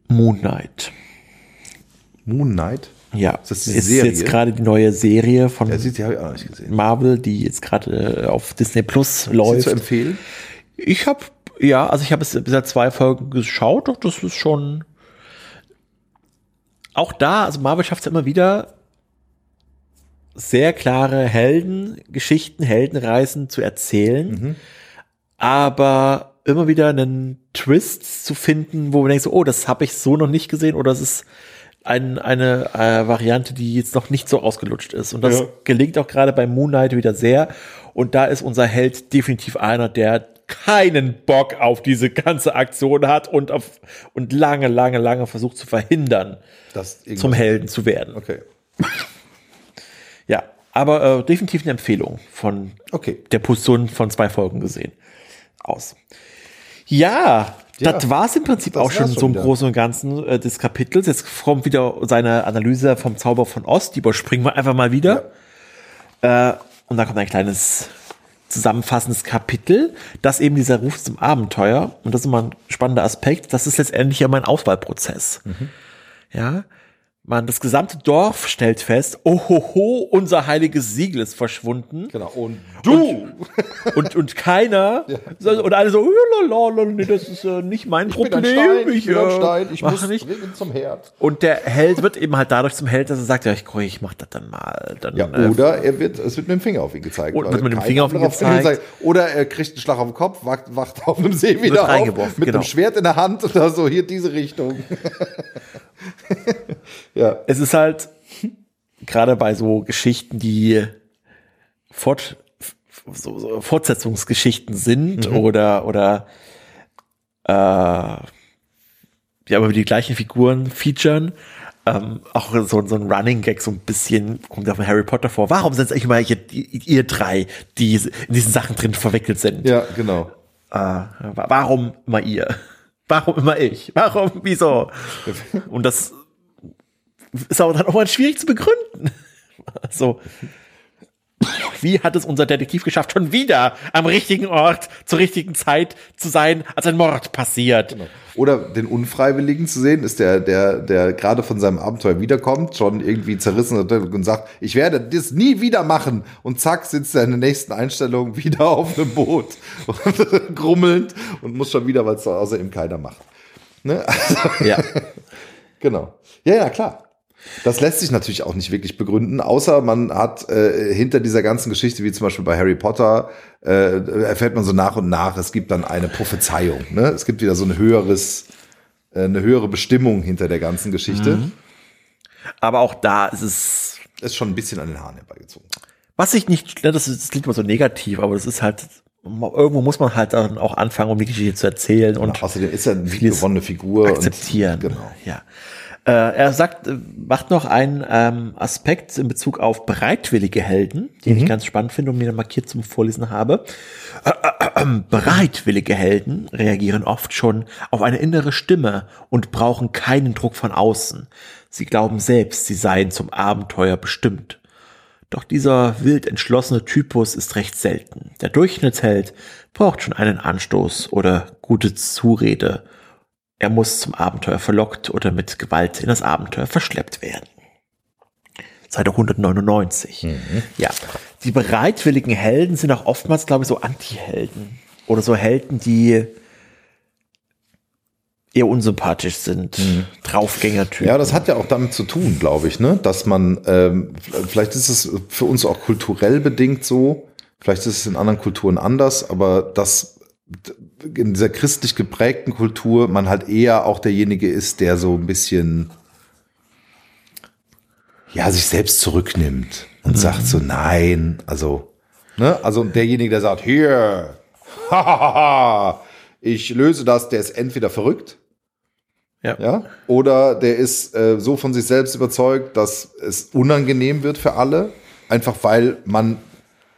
Moon Knight. Moon Knight? Ja, Ist das ist Serie? jetzt gerade die neue Serie von Ja, die, die. Marvel, die jetzt gerade äh, auf Disney Plus Ist läuft. zu empfehlen? Ich habe ja, also ich habe es bisher zwei Folgen geschaut, doch das ist schon auch da, also Marvel schafft es immer wieder sehr klare Heldengeschichten, Heldenreisen zu erzählen, aber immer wieder einen Twist zu finden, wo man denkt so, oh, das habe ich so noch nicht gesehen oder es ist ein, eine äh, Variante, die jetzt noch nicht so ausgelutscht ist. Und das Ja. gelingt auch gerade bei Moon Knight wieder sehr. Und da ist unser Held definitiv einer, der keinen Bock auf diese ganze Aktion hat und auf und lange, lange, lange versucht zu verhindern, zum Helden zu werden. Okay. Ja, aber äh, definitiv eine Empfehlung von Okay. der Position von zwei Folgen gesehen aus. Ja, Ja, das war es im Prinzip auch schon war's so schon im wieder. Großen und Ganzen äh, des Kapitels. Jetzt kommt wieder seine Analyse vom Zauber von Ost. Die überspringen wir einfach mal wieder. Äh, und dann kommt ein kleines zusammenfassendes Kapitel, das eben dieser Ruf zum Abenteuer, und das ist immer ein spannender Aspekt, das ist letztendlich ja mein Auswahlprozess. Mhm. Ja, man, das gesamte Dorf stellt fest, ohoho, unser heiliges Siegel ist verschwunden. Genau. Und Du! Und, und keiner, so- und alle so, lalalala, nee, das ist äh, nicht mein ich bin Problem. ein Stein, ich bin äh, ein Stein, ich muss nicht. zum Herd. Und der Held wird eben halt dadurch zum Held, dass er sagt, ja, ich, komm, ich mach das dann mal. Dann, Ja, äh, oder er wird, es wird mit dem Finger auf ihn gezeigt. Und weil wird mit dem Finger auf ihn gezeigt. sagt- Oder er kriegt einen Schlag auf den Kopf, wacht, wacht auf einem See wieder auf, mit genau. einem Schwert in der Hand oder so, hier diese Richtung. ja, es ist halt gerade bei so Geschichten, die fort, so, so Fortsetzungsgeschichten sind oder oder äh, ja, aber die gleichen Figuren featuren. Ähm, auch so, so ein Running Gag so ein bisschen kommt auch von Harry Potter vor. Warum sind es eigentlich immer ihr, ihr drei, die in diesen Sachen drin verwickelt sind? ja, genau. Äh, wa- warum immer ihr? Warum immer ich? Warum? Wieso? Und das ist aber dann auch mal schwierig zu begründen. So. Wie hat es unser Detektiv geschafft, schon wieder am richtigen Ort zur richtigen Zeit zu sein, als ein Mord passiert? Oder den Unfreiwilligen zu sehen, ist der, der, der gerade von seinem Abenteuer wiederkommt, schon irgendwie zerrissen und sagt, ich werde das nie wieder machen. Und zack, sitzt er in der nächsten Einstellung wieder auf einem Boot, grummelnd und muss schon wieder, weil es außer ihm keiner macht. Ne? Also, Ja. Genau. Ja, ja, klar. Das lässt sich natürlich auch nicht wirklich begründen, außer man hat äh, hinter dieser ganzen Geschichte, wie zum Beispiel bei Harry Potter, äh, erfährt man so nach und nach, es gibt dann eine Prophezeiung. Ne? Es gibt wieder so ein höheres, äh, eine höhere Bestimmung hinter der ganzen Geschichte. Aber auch da ist es, Ist schon ein bisschen an den Haaren herbeigezogen. was ich nicht, ne, das, ist, das klingt immer so negativ, aber das ist halt, irgendwo muss man halt dann auch anfangen, um die Geschichte zu erzählen und Und außerdem ist er eine gewonnene Figur. akzeptieren. Und, genau. Ja. Äh, er sagt, äh, macht noch einen ähm, Aspekt in Bezug auf bereitwillige Helden, den Mhm. ich ganz spannend finde und mir markiert zum Vorlesen habe. Äh, äh, äh, bereitwillige Helden reagieren oft schon auf eine innere Stimme und brauchen keinen Druck von außen. Sie glauben selbst, sie seien zum Abenteuer bestimmt. Doch dieser wild entschlossene Typus ist recht selten. Der Durchschnittsheld braucht schon einen Anstoß oder gute Zurede. Er muss zum Abenteuer verlockt oder mit Gewalt in das Abenteuer verschleppt werden. Seite 199. Ja, die bereitwilligen Helden sind auch oftmals, glaube ich, so Anti-Helden. Oder so Helden, die eher unsympathisch sind. Draufgänger-Typen. Ja, das hat ja auch damit zu tun, glaube ich, ne? dass man, ähm, vielleicht ist es für uns auch kulturell bedingt so, vielleicht ist es in anderen Kulturen anders, aber dass in dieser christlich geprägten Kultur man halt eher auch derjenige ist, der so ein bisschen ja, sich selbst zurücknimmt und sagt so, nein, also, ne, also derjenige, der sagt, hier, ich löse das, der ist entweder verrückt, Ja. ja, oder der ist äh, so von sich selbst überzeugt, dass es unangenehm wird für alle, einfach weil man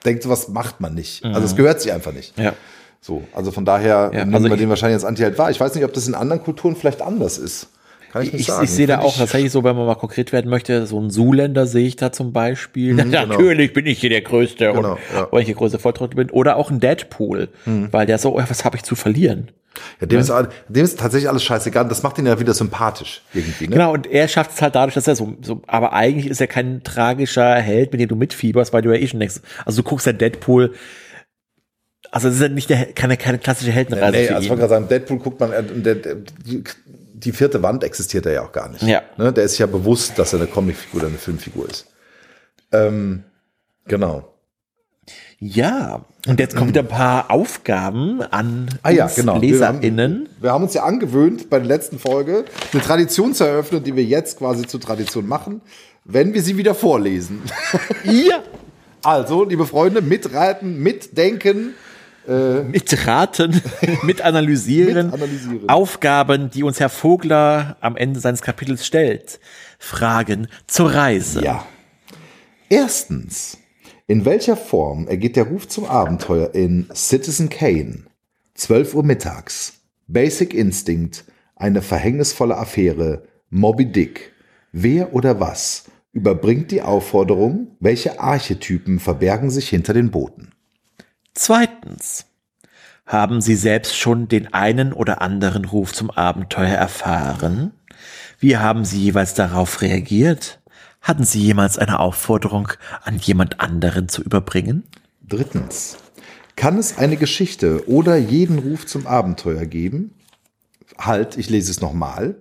denkt, was macht man nicht. Also es gehört sich einfach nicht. ja. So, also von daher Ja, nehmen also wir ich- den wahrscheinlich als Anti-Held wahr. Ich weiß nicht, ob das in anderen Kulturen vielleicht anders ist. Kann ich nicht Ich, sagen. ich sehe da auch tatsächlich so, wenn man mal konkret werden möchte, so einen Zuländer sehe ich da zum Beispiel. genau. Natürlich bin ich hier der Größte Genau, und ja. weil ich der größte Volltrottel bin. Oder auch ein Deadpool, weil der so, oh, was habe ich zu verlieren? Ja, dem, ist, all- dem ist tatsächlich alles scheißegal. Das macht ihn ja wieder sympathisch irgendwie. Ne? Genau, und er schafft es halt dadurch, dass er so, so, aber eigentlich ist er kein tragischer Held, mit dem du mitfieberst, weil du ja eh schon denkst, also du guckst ja Deadpool, also es ist ja nicht der, keine, keine klassische Heldenreise nee, für also ich wollte gerade sagen, Deadpool guckt man, äh, der, der, die, vierte Wand existiert er ja auch gar nicht. Ja. Ne? Der ist sich ja bewusst, dass er eine Comicfigur oder eine Filmfigur ist. Ähm, genau. Ja, und jetzt kommen wieder ein paar Aufgaben an Ah ja, genau. LeserInnen. Wir haben, wir haben uns ja angewöhnt, bei der letzten Folge eine Tradition zu eröffnen, die wir jetzt quasi zur Tradition machen, wenn wir sie wieder vorlesen. Ja. Also, liebe Freunde, mitraten, mitdenken. Mitraten, mitanalysieren, Mitanalysieren. Aufgaben, die uns Herr Vogler am Ende seines Kapitels stellt. Fragen zur Reise. Ja. Erstens, in welcher Form ergeht der Ruf zum Abenteuer in Citizen Kane? 12 Uhr mittags. Basic Instinct, eine verhängnisvolle Affäre, Moby Dick. Wer oder was überbringt die Aufforderung, welche Archetypen verbergen sich hinter den Booten? Zweitens. Haben Sie selbst schon den einen oder anderen Ruf zum Abenteuer erfahren? Wie haben Sie jeweils darauf reagiert? Hatten Sie jemals eine Aufforderung an jemand anderen zu überbringen? Drittens, kann es eine Geschichte oder jeden Ruf zum Abenteuer geben? Halt, ich lese es nochmal.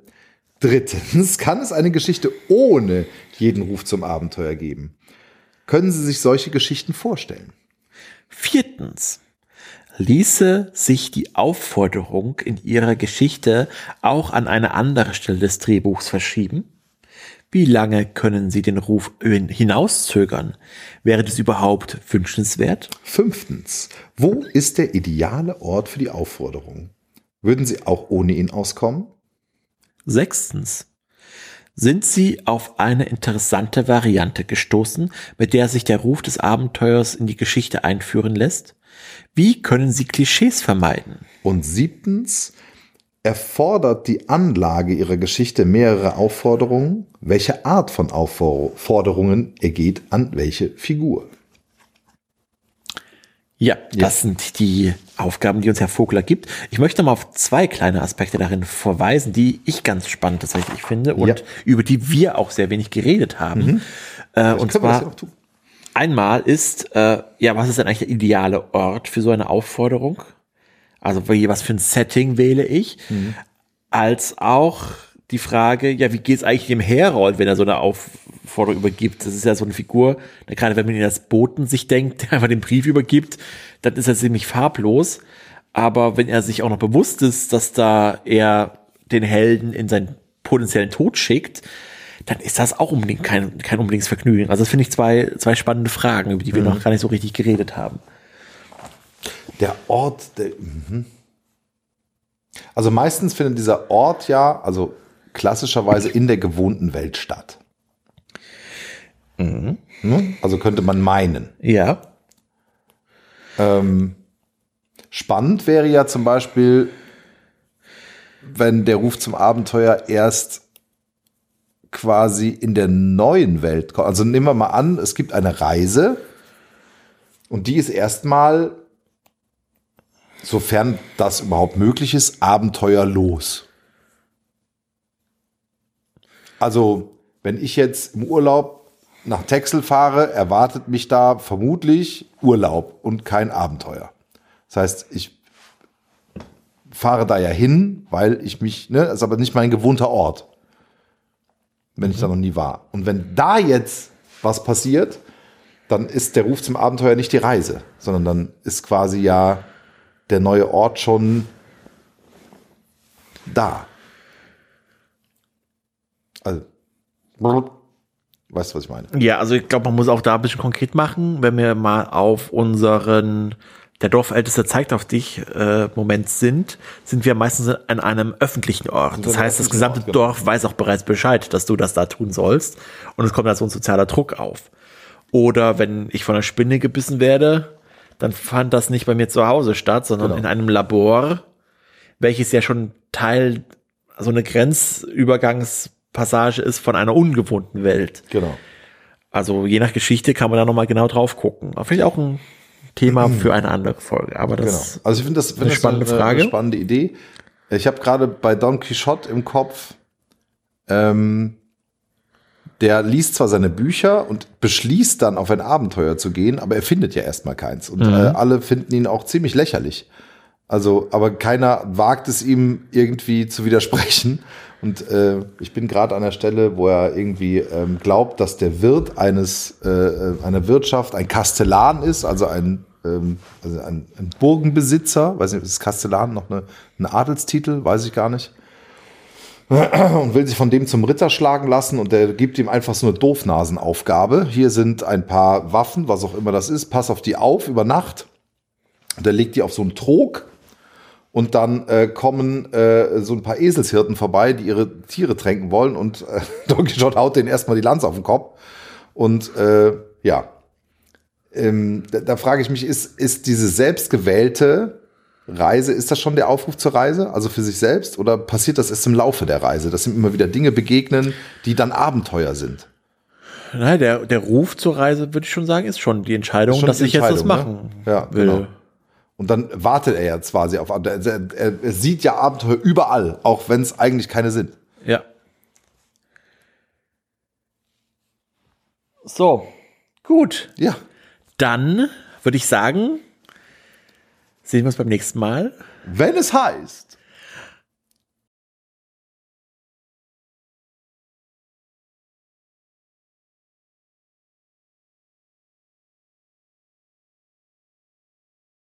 Drittens, kann es eine Geschichte ohne jeden Ruf zum Abenteuer geben? Können Sie sich solche Geschichten vorstellen? Viertens. Ließe sich die Aufforderung in Ihrer Geschichte auch an eine andere Stelle des Drehbuchs verschieben? Wie lange können Sie den Ruf hinauszögern? Wäre das überhaupt wünschenswert? Fünftens, wo ist der ideale Ort für die Aufforderung? Würden Sie auch ohne ihn auskommen? Sechstens. Sind Sie auf eine interessante Variante gestoßen, mit der sich der Ruf des Abenteuers in die Geschichte einführen lässt? Wie können Sie Klischees vermeiden? Und siebtens, erfordert die Anlage Ihrer Geschichte mehrere Aufforderungen? Welche Art von Aufforderungen ergeht an welche Figur? Ja, das sind die Aufgaben, die uns Herr Vogler gibt. Ich möchte mal auf zwei kleine Aspekte darin verweisen, die ich ganz spannend tatsächlich finde und Ja. über die wir auch sehr wenig geredet haben. Äh, und zwar einmal ist, äh, ja, was ist denn eigentlich der ideale Ort für so eine Aufforderung? Also was für ein Setting wähle ich? Als auch die Frage, ja, wie geht es eigentlich dem Herold, wenn er so eine Aufforderung übergibt? Das ist ja so eine Figur, na, gerade wenn man in das Boten sich denkt, der einfach den Brief übergibt, dann ist er ziemlich farblos. Aber wenn er sich auch noch bewusst ist, dass da er den Helden in seinen potenziellen Tod schickt, dann ist das auch unbedingt kein, kein unbedingtes Vergnügen. Also das finde ich zwei, zwei spannende Fragen, über die wir noch gar nicht so richtig geredet haben. Der Ort, der, mhm. also meistens findet dieser Ort ja, also klassischerweise in der gewohnten Welt statt. Ne? Also könnte man meinen. Ja. Ähm, spannend wäre ja zum Beispiel, wenn der Ruf zum Abenteuer erst quasi in der neuen Welt kommt. Also nehmen wir mal an, es gibt eine Reise und die ist erstmal, sofern das überhaupt möglich ist, abenteuerlos. Also, wenn ich jetzt im Urlaub nach Texel fahre, erwartet mich da vermutlich Urlaub und kein Abenteuer. Das heißt, ich fahre da ja hin, weil ich mich, ne, ist aber nicht mein gewohnter Ort, wenn ich da noch nie war. Und wenn da jetzt was passiert, dann ist der Ruf zum Abenteuer nicht die Reise, sondern dann ist quasi ja der neue Ort schon da. Also, weißt du, was ich meine? Ja, also ich glaube, man muss auch da ein bisschen konkret machen, wenn wir mal auf unseren der Dorfälteste zeigt auf dich äh, Moment sind, sind wir meistens an einem öffentlichen Ort. Das heißt, das gesamte Ort, genau. Dorf weiß auch bereits Bescheid, dass du das da tun sollst. Und es kommt da so ein sozialer Druck auf. Oder wenn ich von einer Spinne gebissen werde, dann fand das nicht bei mir zu Hause statt, sondern Genau. in einem Labor, welches ja schon Teil, so eine Grenzübergangspassage ist von einer ungewohnten Welt. Genau. Also je nach Geschichte kann man da nochmal genau drauf gucken. Aber vielleicht auch ein Thema für eine andere Folge. Aber Genau. das Also ich finde das, find eine das spannende eine, Frage. Eine spannende Idee. Ich habe gerade bei Don Quixote im Kopf, ähm, der liest zwar seine Bücher und beschließt dann auf ein Abenteuer zu gehen, aber er findet ja erstmal keins. Und Mhm. äh, alle finden ihn auch ziemlich lächerlich. Also, aber keiner wagt es ihm irgendwie zu widersprechen. Und äh, ich bin gerade an der Stelle, wo er irgendwie ähm, glaubt, dass der Wirt eines äh, äh, einer Wirtschaft ein Kastellan ist, also ein ähm, also ein, ein Burgenbesitzer. Weiß nicht, ist Kastellan noch eine, ein Adelstitel? Weiß ich gar nicht. Und will sich von dem zum Ritter schlagen lassen und der gibt ihm einfach so eine Doofnasenaufgabe. Hier sind ein paar Waffen, was auch immer das ist. Pass auf die auf über Nacht. Und der legt die auf so einen Trog und dann äh, kommen äh, so ein paar Eselshirten vorbei, die ihre Tiere tränken wollen und äh, Don Quixote haut denen erstmal die Lanze auf den Kopf. Und äh, ja, ähm, da, da frage ich mich, ist, ist diese selbstgewählte Reise, ist das schon der Aufruf zur Reise, also für sich selbst, oder passiert das erst im Laufe der Reise, dass ihm immer wieder Dinge begegnen, die dann Abenteuer sind? Nein, der, der Ruf zur Reise, würde ich schon sagen, ist schon die Entscheidung, schon dass die ich jetzt das Entscheidung, machen ne? Ja, will. genau. Und dann wartet er ja quasi auf er, er, er, er sieht ja Abenteuer überall, auch wenn es eigentlich keine sind. Ja. So, gut. Ja, Dann würde ich sagen, sehen wir uns beim nächsten Mal. wenn es heißt,